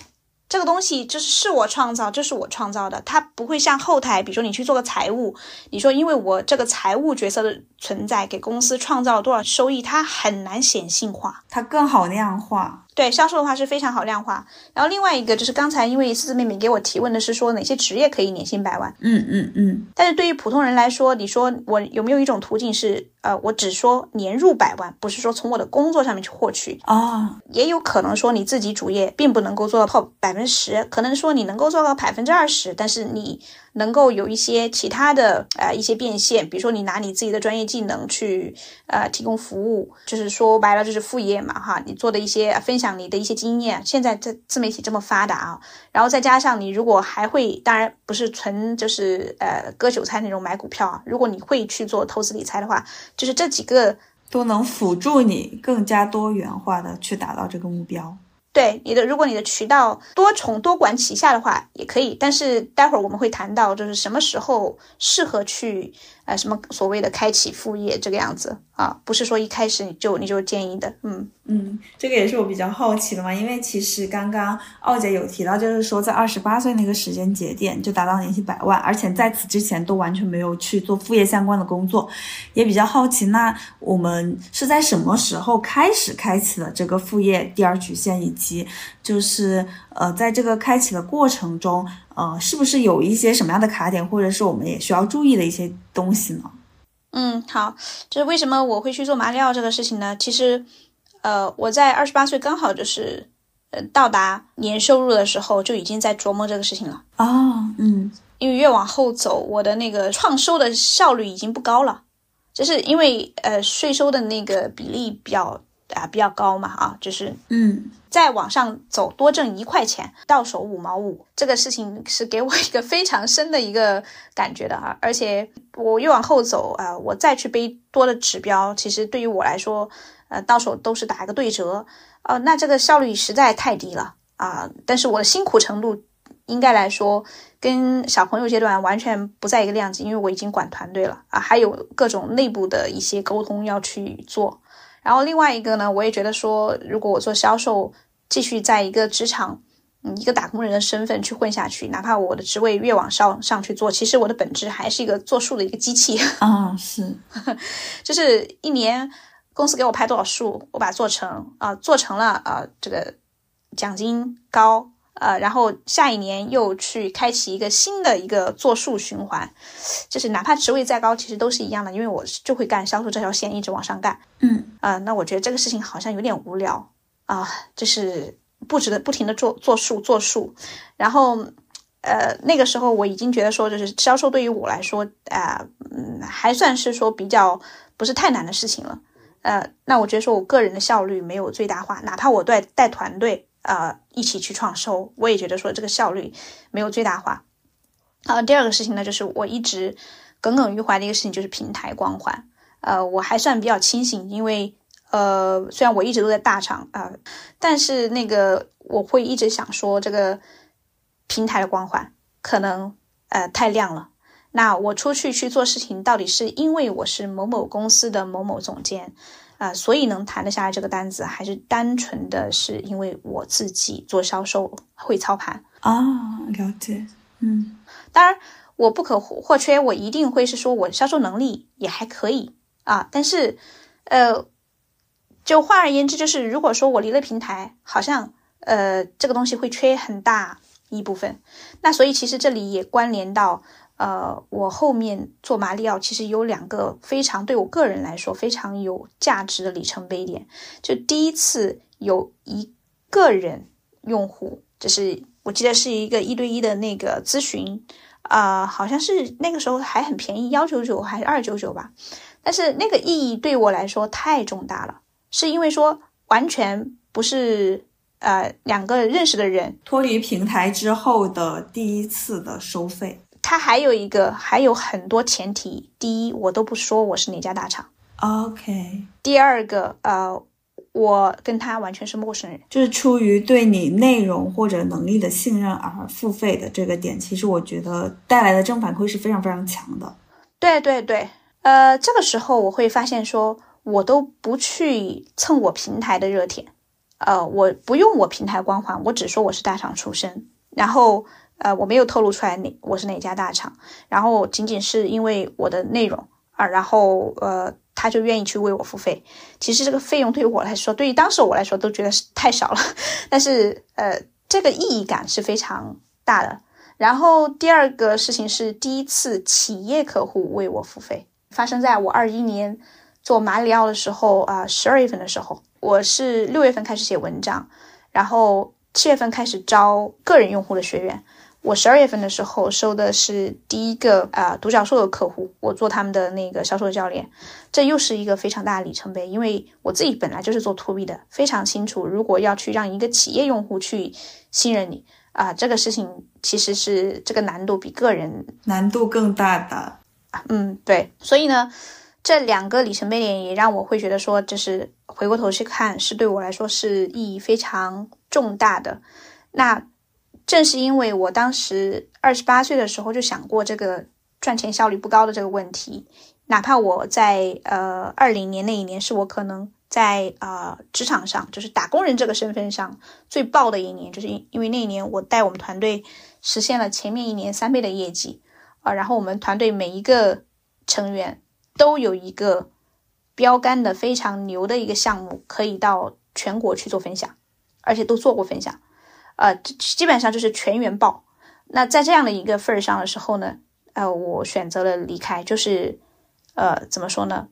这个东西就是是我创造，这是我创造的，它不会像后台，比如说你去做个财务，你说因为我这个财务角色的存在给公司创造了多少收益，它很难显性化，它更好量化。对销售的话是非常好量化。然后另外一个就是刚才因为四字妹妹给我提问的是说哪些职业可以年薪百万，嗯嗯嗯。但是对于普通人来说，你说我有没有一种途径是呃，我只说年入百万，不是说从我的工作上面去获取啊？也有可能说你自己主业并不能够做到 top 百分之十，可能说你能够做到百分之二十，但是你能够有一些其他的呃一些变现，比如说你拿你自己的专业技能去呃提供服务，就是说白了就是副业嘛哈，你做的一些分享。你的一些经验，现在这自媒体这么发达啊，然后再加上你如果还会，当然不是纯就是呃割韭菜那种买股票啊，如果你会去做投资理财的话，就是这几个都能辅助你更加多元化的去达到这个目标。对你的，如果你的渠道多重多管齐下的话，也可以。但是待会儿我们会谈到，就是什么时候适合去。呃，什么所谓的开启副业这个样子啊？不是说一开始你就你就建议的，嗯嗯，这个也是我比较好奇的嘛。因为其实刚刚奥姐有提到，就是说在二十八岁那个时间节点就达到年薪百万，而且在此之前都完全没有去做副业相关的工作，也比较好奇。那我们是在什么时候开始开启了这个副业第二曲线，以及就是呃，在这个开启的过程中。呃，是不是有一些什么样的卡点，或者是我们也需要注意的一些东西呢？嗯，好，就是为什么我会去做马里奥这个事情呢？其实，呃，我在二十八岁刚好就是呃到达年收入的时候，就已经在琢磨这个事情了。啊，嗯，因为越往后走，我的那个创收的效率已经不高了，就是因为呃税收的那个比例比较。啊，比较高嘛，啊，就是嗯，再往上走，多挣一块钱，到手五毛五，这个事情是给我一个非常深的一个感觉的啊。而且我越往后走啊，我再去背多的指标，其实对于我来说，呃，到手都是打一个对折，呃，那这个效率实在太低了啊。但是我的辛苦程度，应该来说，跟小朋友阶段完全不在一个量级，因为我已经管团队了啊，还有各种内部的一些沟通要去做。然后另外一个呢，我也觉得说，如果我做销售，继续在一个职场，嗯，一个打工人的身份去混下去，哪怕我的职位越往上上去做，其实我的本质还是一个做数的一个机器啊，是，就是一年公司给我拍多少数，我把它做成啊，做成了啊，这个奖金高。呃，然后下一年又去开启一个新的一个做数循环，就是哪怕职位再高，其实都是一样的，因为我就会干销售这条线，一直往上干。嗯，啊，那我觉得这个事情好像有点无聊啊，就是不值得不停的做做数做数。然后，呃，那个时候我已经觉得说，就是销售对于我来说，啊，嗯，还算是说比较不是太难的事情了。呃，那我觉得说我个人的效率没有最大化，哪怕我带带团队。呃，一起去创收，我也觉得说这个效率没有最大化。啊，第二个事情呢，就是我一直耿耿于怀的一个事情，就是平台光环。呃，我还算比较清醒，因为呃，虽然我一直都在大厂啊，但是那个我会一直想说，这个平台的光环可能呃太亮了。那我出去去做事情，到底是因为我是某某公司的某某总监？啊，所以能谈得下来这个单子，还是单纯的是因为我自己做销售会操盘啊，了解，嗯，当然我不可或缺，我一定会是说我销售能力也还可以啊，但是，呃，就换而言之，就是如果说我离了平台，好像呃这个东西会缺很大一部分，那所以其实这里也关联到。呃，我后面做马里奥其实有两个非常对我个人来说非常有价值的里程碑点。就第一次有一个人用户，就是我记得是一个一对一的那个咨询，啊，好像是那个时候还很便宜，幺九九还是二九九吧。但是那个意义对我来说太重大了，是因为说完全不是呃两个认识的人脱离平台之后的第一次的收费。它还有一个，还有很多前提。第一，我都不说我是哪家大厂。OK。第二个，呃，我跟他完全是陌生人，就是出于对你内容或者能力的信任而付费的这个点，其实我觉得带来的正反馈是非常非常强的。对对对，呃，这个时候我会发现说，我都不去蹭我平台的热点，呃，我不用我平台光环，我只说我是大厂出身，然后。呃，我没有透露出来哪我是哪家大厂，然后仅仅是因为我的内容啊，然后呃，他就愿意去为我付费。其实这个费用对于我来说，对于当时我来说都觉得是太少了，但是呃，这个意义感是非常大的。然后第二个事情是第一次企业客户为我付费，发生在我二一年做马里奥的时候啊，十二月份的时候，我是六月份开始写文章，然后七月份开始招个人用户的学员。我十二月份的时候收的是第一个啊独角兽的客户，我做他们的那个销售教练，这又是一个非常大的里程碑，因为我自己本来就是做 to B 的，非常清楚，如果要去让一个企业用户去信任你啊，这个事情其实是这个难度比个人难度更大的。嗯，对，所以呢，这两个里程碑点也让我会觉得说，就是回过头去看，是对我来说是意义非常重大的。那。正是因为我当时二十八岁的时候就想过这个赚钱效率不高的这个问题，哪怕我在呃二零年那一年是我可能在啊职场上就是打工人这个身份上最爆的一年，就是因因为那一年我带我们团队实现了前面一年三倍的业绩啊，然后我们团队每一个成员都有一个标杆的非常牛的一个项目可以到全国去做分享，而且都做过分享。呃，基本上就是全员爆。那在这样的一个份儿上的时候呢，呃，我选择了离开，就是呃，怎么说呢？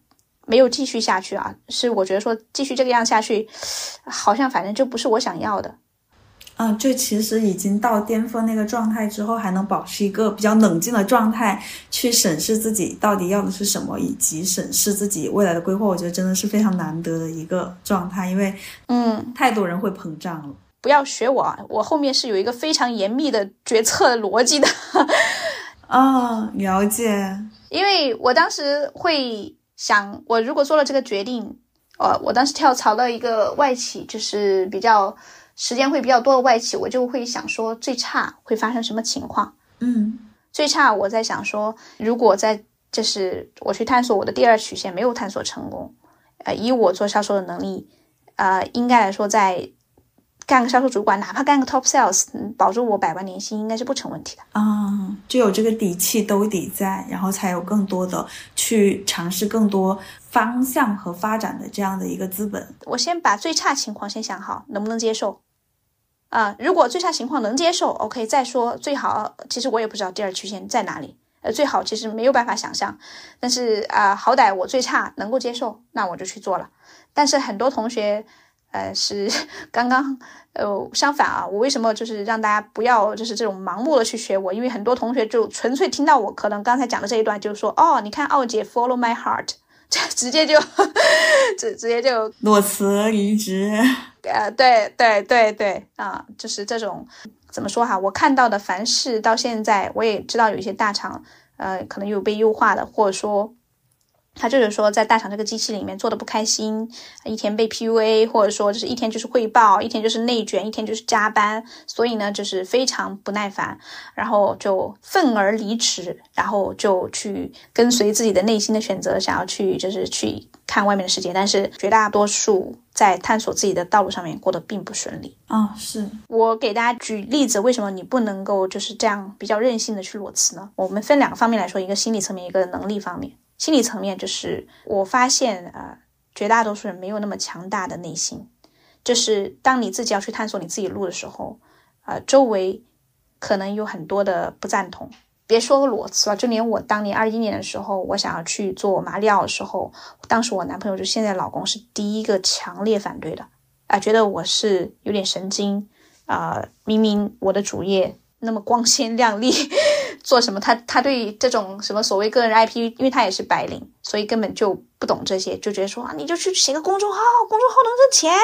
没有继续下去啊。是我觉得说继续这个样下去，好像反正就不是我想要的。嗯，就其实已经到巅峰那个状态之后，还能保持一个比较冷静的状态，去审视自己到底要的是什么，以及审视自己未来的规划。我觉得真的是非常难得的一个状态，因为嗯，太多人会膨胀了。不要学我啊！我后面是有一个非常严密的决策逻辑的。啊，了解。因为我当时会想，我如果做了这个决定，呃，我当时跳槽到一个外企，就是比较时间会比较多的外企，我就会想说，最差会发生什么情况？嗯，最差我在想说，如果在就是我去探索我的第二曲线没有探索成功，呃，以我做销售的能力，呃，应该来说在。干个销售主管，哪怕干个 top sales，保住我百万年薪应该是不成问题的啊，就有这个底气兜底在，然后才有更多的去尝试更多方向和发展的这样的一个资本。我先把最差情况先想好，能不能接受？啊，如果最差情况能接受，OK，再说最好。其实我也不知道第二曲线在哪里，呃，最好其实没有办法想象，但是啊，好歹我最差能够接受，那我就去做了。但是很多同学。呃，是 刚刚，呃，相反啊，我为什么就是让大家不要就是这种盲目的去学我？因为很多同学就纯粹听到我可能刚才讲的这一段，就说哦，你看奥姐 follow my heart，这直接就直直接就裸辞离职。呃，对对对对啊，就是这种怎么说哈？我看到的凡是到现在，我也知道有一些大厂，呃，可能有被优化的，或者说。他就是说，在大厂这个机器里面做的不开心，一天被 PUA，或者说就是一天就是汇报，一天就是内卷，一天就是加班，所以呢，就是非常不耐烦，然后就愤而离职，然后就去跟随自己的内心的选择，想要去就是去看外面的世界。但是绝大多数在探索自己的道路上面过得并不顺利啊。是我给大家举例子，为什么你不能够就是这样比较任性的去裸辞呢？我们分两个方面来说，一个心理层面，一个能力方面。心理层面，就是我发现，呃，绝大多数人没有那么强大的内心。就是当你自己要去探索你自己路的时候，呃，周围可能有很多的不赞同。别说裸辞了，就连我当年二一年的时候，我想要去做马里奥的时候，当时我男朋友就现在老公是第一个强烈反对的，啊，觉得我是有点神经，啊，明明我的主业那么光鲜亮丽。做什么？他他对这种什么所谓个人 IP，因为他也是白领，所以根本就不懂这些，就觉得说啊，你就去写个公众号，公众号能挣钱，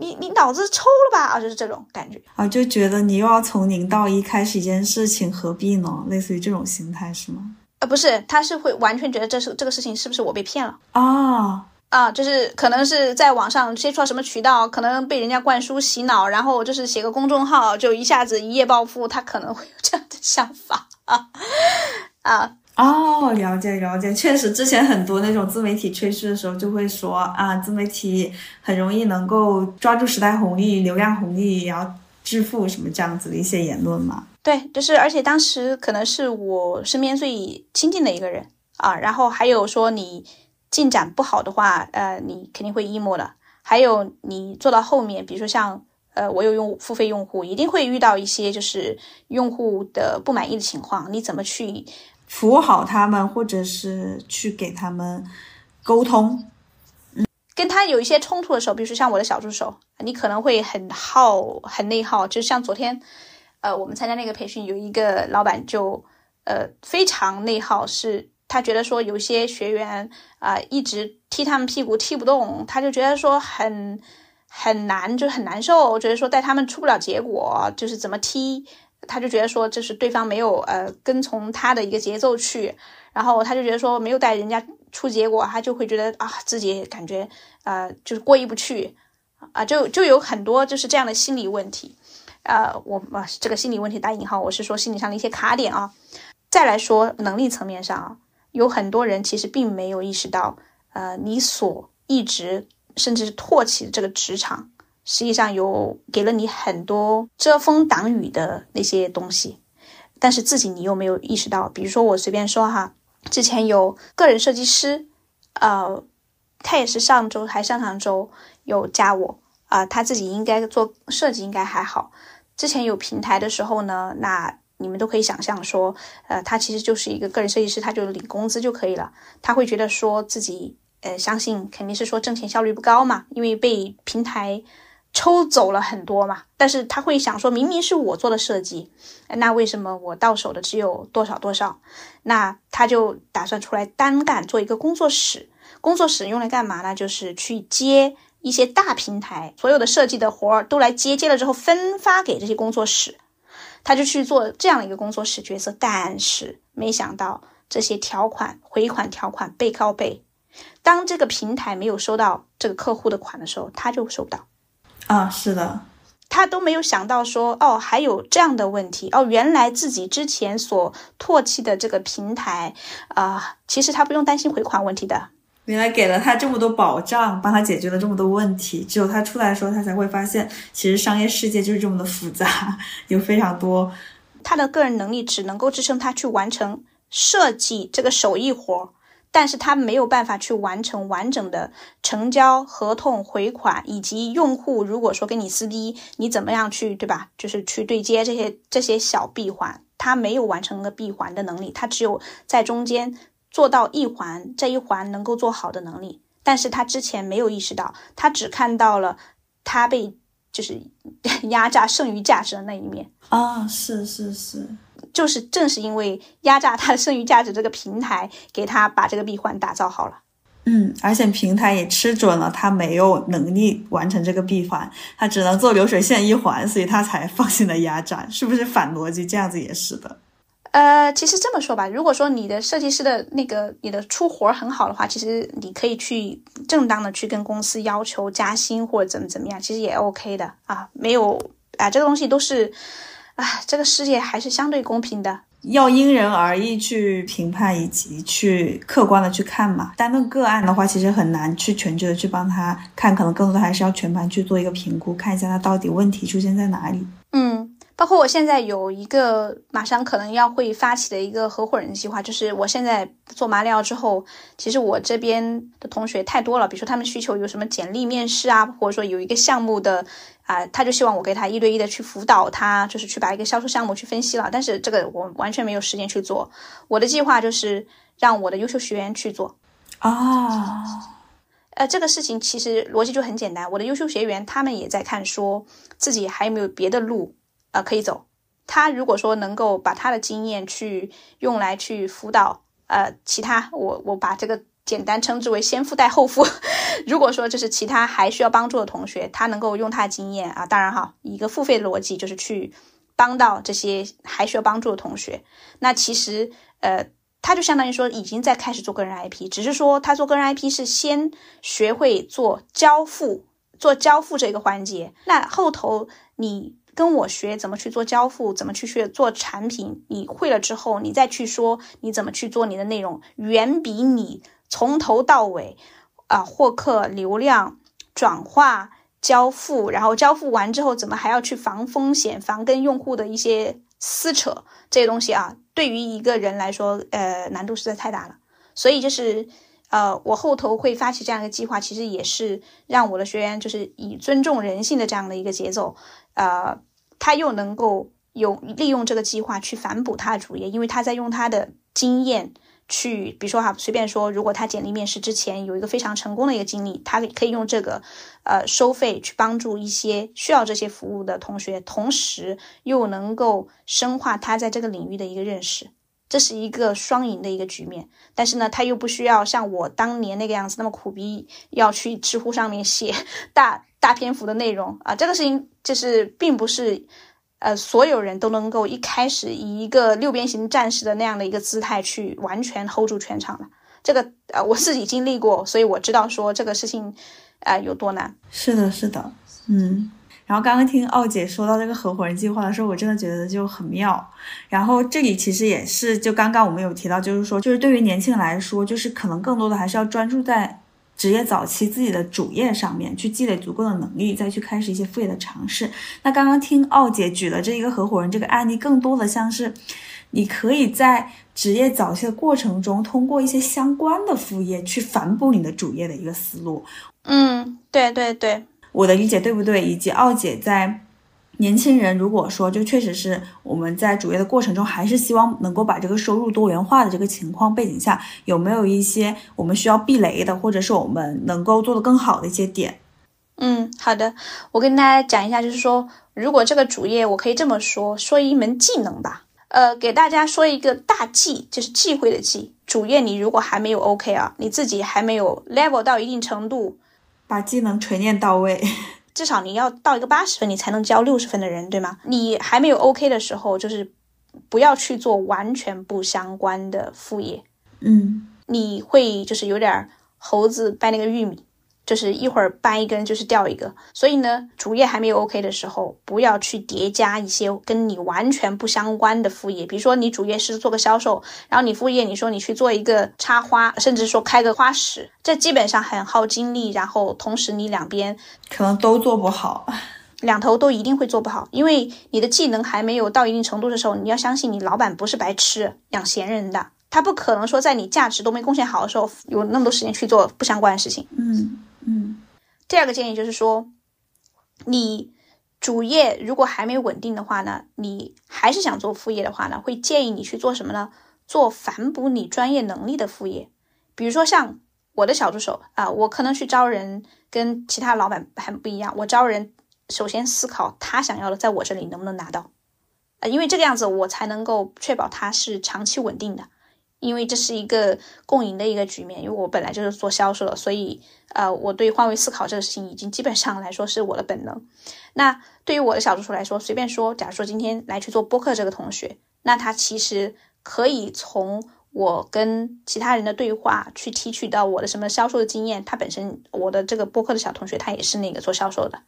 你你脑子抽了吧？啊，就是这种感觉啊，就觉得你又要从零到一开始一件事情，何必呢？类似于这种心态是吗？呃，不是，他是会完全觉得这是这个事情是不是我被骗了啊？啊，就是可能是在网上接触到什么渠道，可能被人家灌输洗脑，然后就是写个公众号，就一下子一夜暴富，他可能会有这样的想法。啊啊哦，了解了解，确实之前很多那种自媒体吹嘘的时候，就会说啊，自媒体很容易能够抓住时代红利、流量红利，然后致富什么这样子的一些言论嘛。对，就是而且当时可能是我身边最亲近的一个人啊，然后还有说你进展不好的话，呃，你肯定会 emo 的。还有你做到后面，比如说像呃，我有用付费用户，一定会遇到一些就是用户的不满意的情况，你怎么去服务好他们，或者是去给他们沟通？嗯，跟他有一些冲突的时候，比如说像我的小助手，你可能会很耗、很内耗。就像昨天，呃，我们参加那个培训，有一个老板就呃非常内耗，是他觉得说有些学员啊一直踢他们屁股踢不动，他就觉得说很。很难，就很难受，觉得说带他们出不了结果，就是怎么踢，他就觉得说就是对方没有呃跟从他的一个节奏去，然后他就觉得说没有带人家出结果，他就会觉得啊自己感觉呃就是过意不去啊，就就有很多就是这样的心理问题，呃，我啊这个心理问题打引号，我是说心理上的一些卡点啊。再来说能力层面上啊，有很多人其实并没有意识到，呃，你所一直。甚至是唾弃这个职场，实际上有给了你很多遮风挡雨的那些东西，但是自己你又没有意识到。比如说我随便说哈，之前有个人设计师，呃，他也是上周还上上周有加我啊，他自己应该做设计应该还好。之前有平台的时候呢，那你们都可以想象说，呃，他其实就是一个个人设计师，他就领工资就可以了，他会觉得说自己。呃，相信肯定是说挣钱效率不高嘛，因为被平台抽走了很多嘛。但是他会想说，明明是我做的设计，那为什么我到手的只有多少多少？那他就打算出来单干，做一个工作室。工作室用来干嘛呢？就是去接一些大平台所有的设计的活儿都来接，接了之后分发给这些工作室，他就去做这样的一个工作室角色。但是没想到这些条款、回款条款背靠背。当这个平台没有收到这个客户的款的时候，他就收不到。啊，是的，他都没有想到说，哦，还有这样的问题。哦，原来自己之前所唾弃的这个平台，啊，其实他不用担心回款问题的。原来给了他这么多保障，帮他解决了这么多问题。只有他出来的时候，他才会发现，其实商业世界就是这么的复杂，有非常多。他的个人能力只能够支撑他去完成设计这个手艺活。但是他没有办法去完成完整的成交、合同、回款，以及用户如果说跟你撕逼，你怎么样去，对吧？就是去对接这些这些小闭环，他没有完成个闭环的能力，他只有在中间做到一环这一环能够做好的能力。但是他之前没有意识到，他只看到了他被就是 压榨剩余价值的那一面啊，是是是。就是正是因为压榨他的剩余价值，这个平台给他把这个闭环打造好了。嗯，而且平台也吃准了他没有能力完成这个闭环，他只能做流水线一环，所以他才放心的压榨。是不是反逻辑？这样子也是的。呃，其实这么说吧，如果说你的设计师的那个你的出活很好的话，其实你可以去正当的去跟公司要求加薪或者怎么怎么样，其实也 OK 的啊。没有啊，这个东西都是。啊，这个世界还是相对公平的，要因人而异去评判以及去客观的去看嘛。单论个案的话，其实很难去全局的去帮他看，可能更多的还是要全盘去做一个评估，看一下他到底问题出现在哪里。嗯。包括我现在有一个马上可能要会发起的一个合伙人计划，就是我现在做马里奥之后，其实我这边的同学太多了，比如说他们需求有什么简历面试啊，或者说有一个项目的啊，他就希望我给他一对一的去辅导他，就是去把一个销售项目去分析了。但是这个我完全没有时间去做，我的计划就是让我的优秀学员去做。啊，呃，这个事情其实逻辑就很简单，我的优秀学员他们也在看，说自己还有没有别的路。呃，可以走。他如果说能够把他的经验去用来去辅导，呃，其他我我把这个简单称之为先付带后付。如果说就是其他还需要帮助的同学，他能够用他的经验啊，当然哈，一个付费的逻辑就是去帮到这些还需要帮助的同学。那其实呃，他就相当于说已经在开始做个人 IP，只是说他做个人 IP 是先学会做交付，做交付这个环节。那后头你。跟我学怎么去做交付，怎么去学做产品。你会了之后，你再去说你怎么去做你的内容，远比你从头到尾啊获客、流量、转化、交付，然后交付完之后怎么还要去防风险、防跟用户的一些撕扯这些东西啊，对于一个人来说，呃，难度实在太大了。所以就是。呃，我后头会发起这样一个计划，其实也是让我的学员就是以尊重人性的这样的一个节奏，呃，他又能够有利用这个计划去反哺他的主业，因为他在用他的经验。去，比如说哈，随便说，如果他简历面试之前有一个非常成功的一个经历，他可以用这个，呃，收费去帮助一些需要这些服务的同学，同时又能够深化他在这个领域的一个认识，这是一个双赢的一个局面。但是呢，他又不需要像我当年那个样子那么苦逼，要去知乎上面写大大篇幅的内容啊，这个事情就是并不是。呃，所有人都能够一开始以一个六边形战士的那样的一个姿态去完全 hold 住全场的，这个呃我自己经历过，所以我知道说这个事情，呃有多难。是的，是的，嗯。然后刚刚听奥姐说到这个合伙人计划的时候，我真的觉得就很妙。然后这里其实也是，就刚刚我们有提到，就是说，就是对于年轻人来说，就是可能更多的还是要专注在。职业早期自己的主业上面去积累足够的能力，再去开始一些副业的尝试。那刚刚听奥姐举了这一个合伙人这个案例，更多的像是你可以在职业早期的过程中，通过一些相关的副业去反哺你的主业的一个思路。嗯，对对对，我的理解对不对？以及奥姐在。年轻人如果说就确实是我们在主业的过程中，还是希望能够把这个收入多元化的这个情况背景下，有没有一些我们需要避雷的，或者是我们能够做得更好的一些点？嗯，好的，我跟大家讲一下，就是说，如果这个主业，我可以这么说，说一门技能吧，呃，给大家说一个大忌，就是忌讳的忌。主业你如果还没有 OK 啊，你自己还没有 level 到一定程度，把技能锤炼到位。至少你要到一个八十分，你才能教六十分的人，对吗？你还没有 OK 的时候，就是不要去做完全不相关的副业。嗯，你会就是有点猴子掰那个玉米。就是一会儿掰一根就是掉一个，所以呢，主业还没有 OK 的时候，不要去叠加一些跟你完全不相关的副业。比如说你主业是做个销售，然后你副业你说你去做一个插花，甚至说开个花室，这基本上很耗精力。然后同时你两边可能都做不好，两头都一定会做不好，因为你的技能还没有到一定程度的时候，你要相信你老板不是白痴养闲人的，他不可能说在你价值都没贡献好的时候，有那么多时间去做不相关的事情。嗯。嗯，第二个建议就是说，你主业如果还没稳定的话呢，你还是想做副业的话呢，会建议你去做什么呢？做反哺你专业能力的副业，比如说像我的小助手啊，我可能去招人跟其他老板很不一样。我招人首先思考他想要的在我这里能不能拿到，啊，因为这个样子我才能够确保他是长期稳定的。因为这是一个共赢的一个局面，因为我本来就是做销售的，所以呃，我对换位思考这个事情已经基本上来说是我的本能。那对于我的小助手来说，随便说，假如说今天来去做播客这个同学，那他其实可以从我跟其他人的对话去提取到我的什么销售的经验。他本身我的这个播客的小同学，他也是那个做销售的。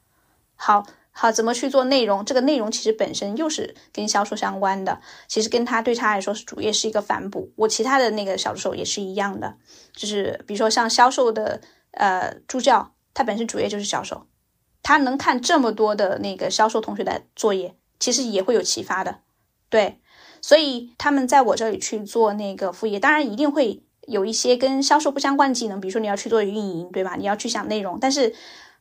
好。好，怎么去做内容？这个内容其实本身又是跟销售相关的，其实跟他对他来说是主业是一个反哺。我其他的那个小助手也是一样的，就是比如说像销售的呃助教，他本身主业就是销售，他能看这么多的那个销售同学的作业，其实也会有启发的。对，所以他们在我这里去做那个副业，当然一定会有一些跟销售不相关的技能，比如说你要去做运营，对吧？你要去想内容，但是。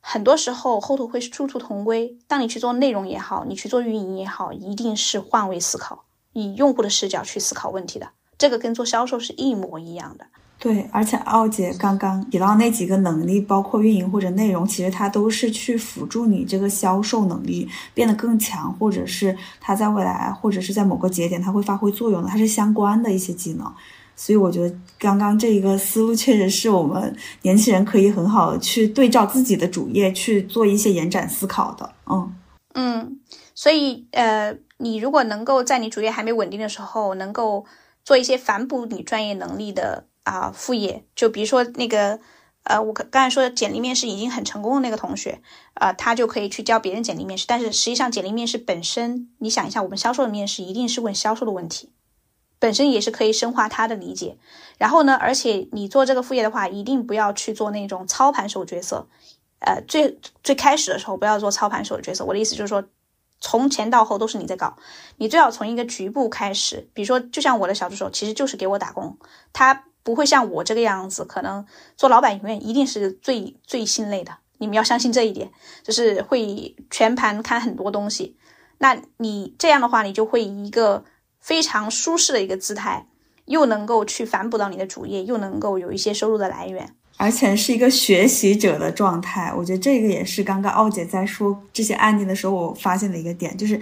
很多时候后头会殊途同归。当你去做内容也好，你去做运营也好，一定是换位思考，以用户的视角去思考问题的。这个跟做销售是一模一样的。对，而且奥姐刚刚提到那几个能力，包括运营或者内容，其实它都是去辅助你这个销售能力变得更强，或者是它在未来或者是在某个节点它会发挥作用的，它是相关的一些技能。所以我觉得刚刚这一个思路确实是我们年轻人可以很好的去对照自己的主业去做一些延展思考的。嗯嗯，所以呃，你如果能够在你主业还没稳定的时候，能够做一些反哺你专业能力的啊副业，就比如说那个呃，我刚才说简历面试已经很成功的那个同学，啊，他就可以去教别人简历面试。但是实际上简历面试本身，你想一下，我们销售的面试一定是问销售的问题。本身也是可以深化他的理解，然后呢，而且你做这个副业的话，一定不要去做那种操盘手角色，呃，最最开始的时候不要做操盘手的角色。我的意思就是说，从前到后都是你在搞，你最好从一个局部开始，比如说，就像我的小助手，其实就是给我打工，他不会像我这个样子，可能做老板永远一定是最最心累的。你们要相信这一点，就是会全盘看很多东西。那你这样的话，你就会一个非常舒适的一个姿态，又能够去反哺到你的主业，又能够有一些收入的来源，而且是一个学习者的状态。我觉得这个也是刚刚奥姐在说这些案例的时候，我发现的一个点，就是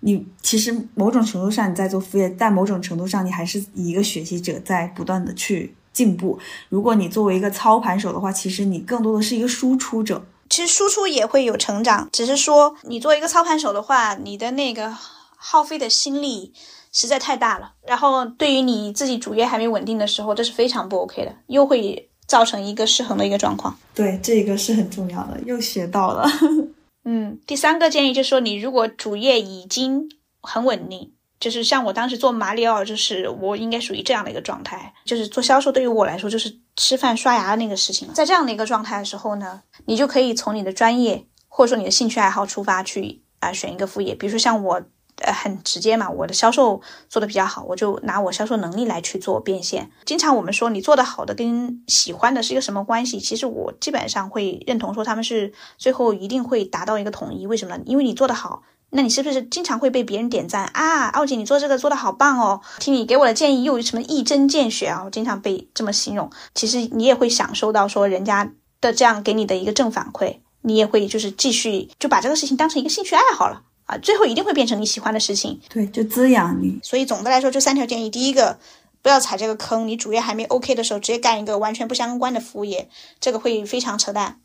你其实某种程度上你在做副业，但某种程度上你还是以一个学习者在不断的去进步。如果你作为一个操盘手的话，其实你更多的是一个输出者。其实输出也会有成长，只是说你作为一个操盘手的话，你的那个耗费的心力实在太大了。然后对于你自己主业还没稳定的时候，这是非常不 OK 的，又会造成一个失衡的一个状况。对，这个是很重要的，又学到了。嗯，第三个建议就是说，你如果主业已经很稳定。就是像我当时做马里奥，就是我应该属于这样的一个状态。就是做销售对于我来说，就是吃饭刷牙的那个事情。在这样的一个状态的时候呢，你就可以从你的专业或者说你的兴趣爱好出发去啊选一个副业。比如说像我，呃，很直接嘛，我的销售做的比较好，我就拿我销售能力来去做变现。经常我们说你做的好的跟喜欢的是一个什么关系？其实我基本上会认同说他们是最后一定会达到一个统一。为什么呢？因为你做的好。那你是不是经常会被别人点赞啊？奥姐，你做这个做的好棒哦！听你给我的建议又有什么一针见血啊？我经常被这么形容。其实你也会享受到说人家的这样给你的一个正反馈，你也会就是继续就把这个事情当成一个兴趣爱好了啊！最后一定会变成你喜欢的事情，对，就滋养你。所以总的来说，这三条建议，第一个，不要踩这个坑。你主业还没 OK 的时候，直接干一个完全不相关的副业，这个会非常扯淡。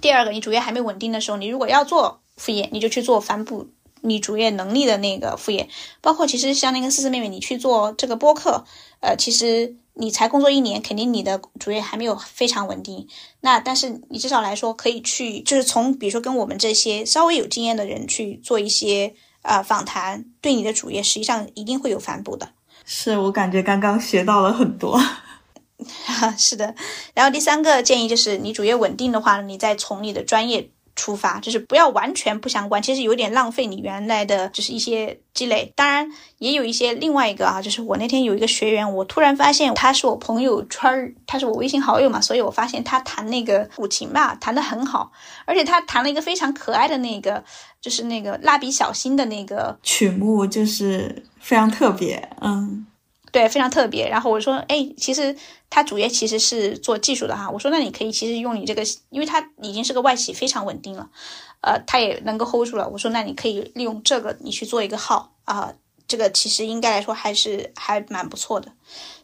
第二个，你主业还没稳定的时候，你如果要做。副业你就去做反哺你主业能力的那个副业，包括其实像那个四四妹妹，你去做这个播客，呃，其实你才工作一年，肯定你的主业还没有非常稳定。那但是你至少来说可以去，就是从比如说跟我们这些稍微有经验的人去做一些呃访谈，对你的主业实际上一定会有反哺的。是我感觉刚刚学到了很多，是的。然后第三个建议就是，你主业稳定的话，你再从你的专业。出发就是不要完全不相关，其实有点浪费你原来的就是一些积累。当然也有一些另外一个啊，就是我那天有一个学员，我突然发现他是我朋友圈儿，他是我微信好友嘛，所以我发现他弹那个古琴吧，弹得很好，而且他弹了一个非常可爱的那个，就是那个蜡笔小新的那个曲目，就是非常特别，嗯。对，非常特别。然后我说，哎，其实他主业其实是做技术的哈。我说，那你可以其实用你这个，因为他已经是个外企，非常稳定了，呃，他也能够 hold 住了。我说，那你可以利用这个，你去做一个号啊，这个其实应该来说还是还蛮不错的。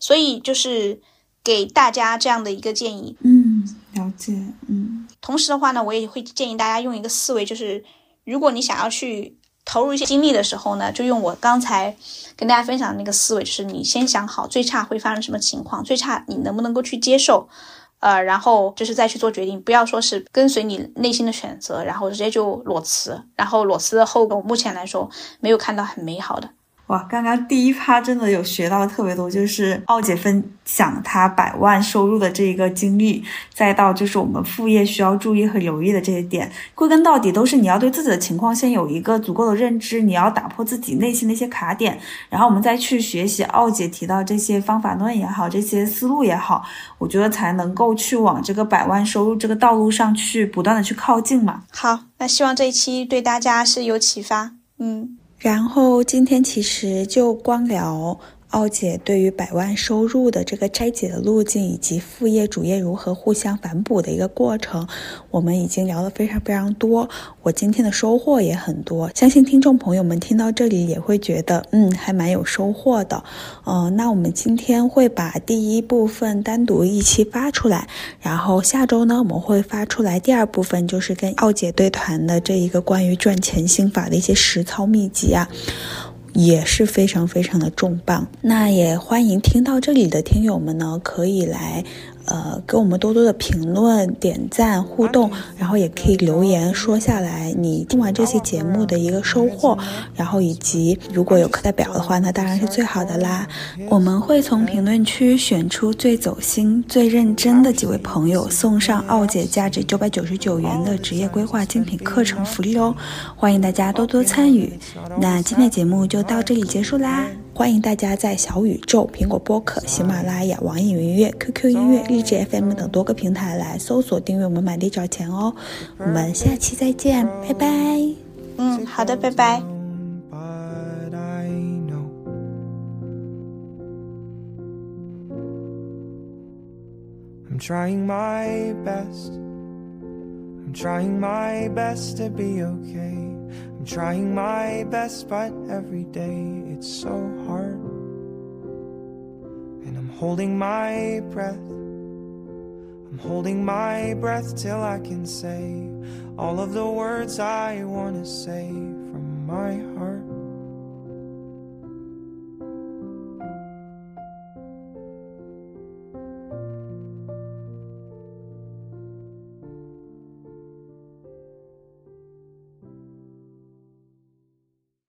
所以就是给大家这样的一个建议。嗯，了解。嗯，同时的话呢，我也会建议大家用一个思维，就是如果你想要去。投入一些精力的时候呢，就用我刚才跟大家分享的那个思维，就是你先想好最差会发生什么情况，最差你能不能够去接受，呃，然后就是再去做决定，不要说是跟随你内心的选择，然后直接就裸辞，然后裸辞的后果目前来说没有看到很美好的。哇，刚刚第一趴真的有学到特别多，就是奥姐分享她百万收入的这一个经历，再到就是我们副业需要注意和留意的这些点，归根到底都是你要对自己的情况先有一个足够的认知，你要打破自己内心的一些卡点，然后我们再去学习奥姐提到这些方法论也好，这些思路也好，我觉得才能够去往这个百万收入这个道路上去不断的去靠近嘛。好，那希望这一期对大家是有启发，嗯。然后今天其实就光聊。奥姐对于百万收入的这个拆解的路径，以及副业主业如何互相反哺的一个过程，我们已经聊了非常非常多。我今天的收获也很多，相信听众朋友们听到这里也会觉得，嗯，还蛮有收获的。嗯，那我们今天会把第一部分单独一期发出来，然后下周呢，我们会发出来第二部分，就是跟奥姐对谈的这一个关于赚钱心法的一些实操秘籍啊。也是非常非常的重磅，那也欢迎听到这里的听友们呢，可以来。呃，给我们多多的评论、点赞、互动，然后也可以留言说下来你听完这期节目的一个收获，然后以及如果有课代表的话，那当然是最好的啦。我们会从评论区选出最走心、最认真的几位朋友，送上奥姐价值九百九十九元的职业规划精品课程福利哦，欢迎大家多多参与。那今天节目就到这里结束啦。欢迎大家在小宇宙、苹果播客、喜马拉雅、网易云音乐、QQ 音乐、荔枝 FM 等多个平台来搜索订阅我们满地找钱哦。我们下期再见，拜拜。嗯，好的，拜拜。I'm trying my best. I'm trying my best to be okay. Trying my best, but every day it's so hard. And I'm holding my breath. I'm holding my breath till I can say all of the words I want to say from my heart.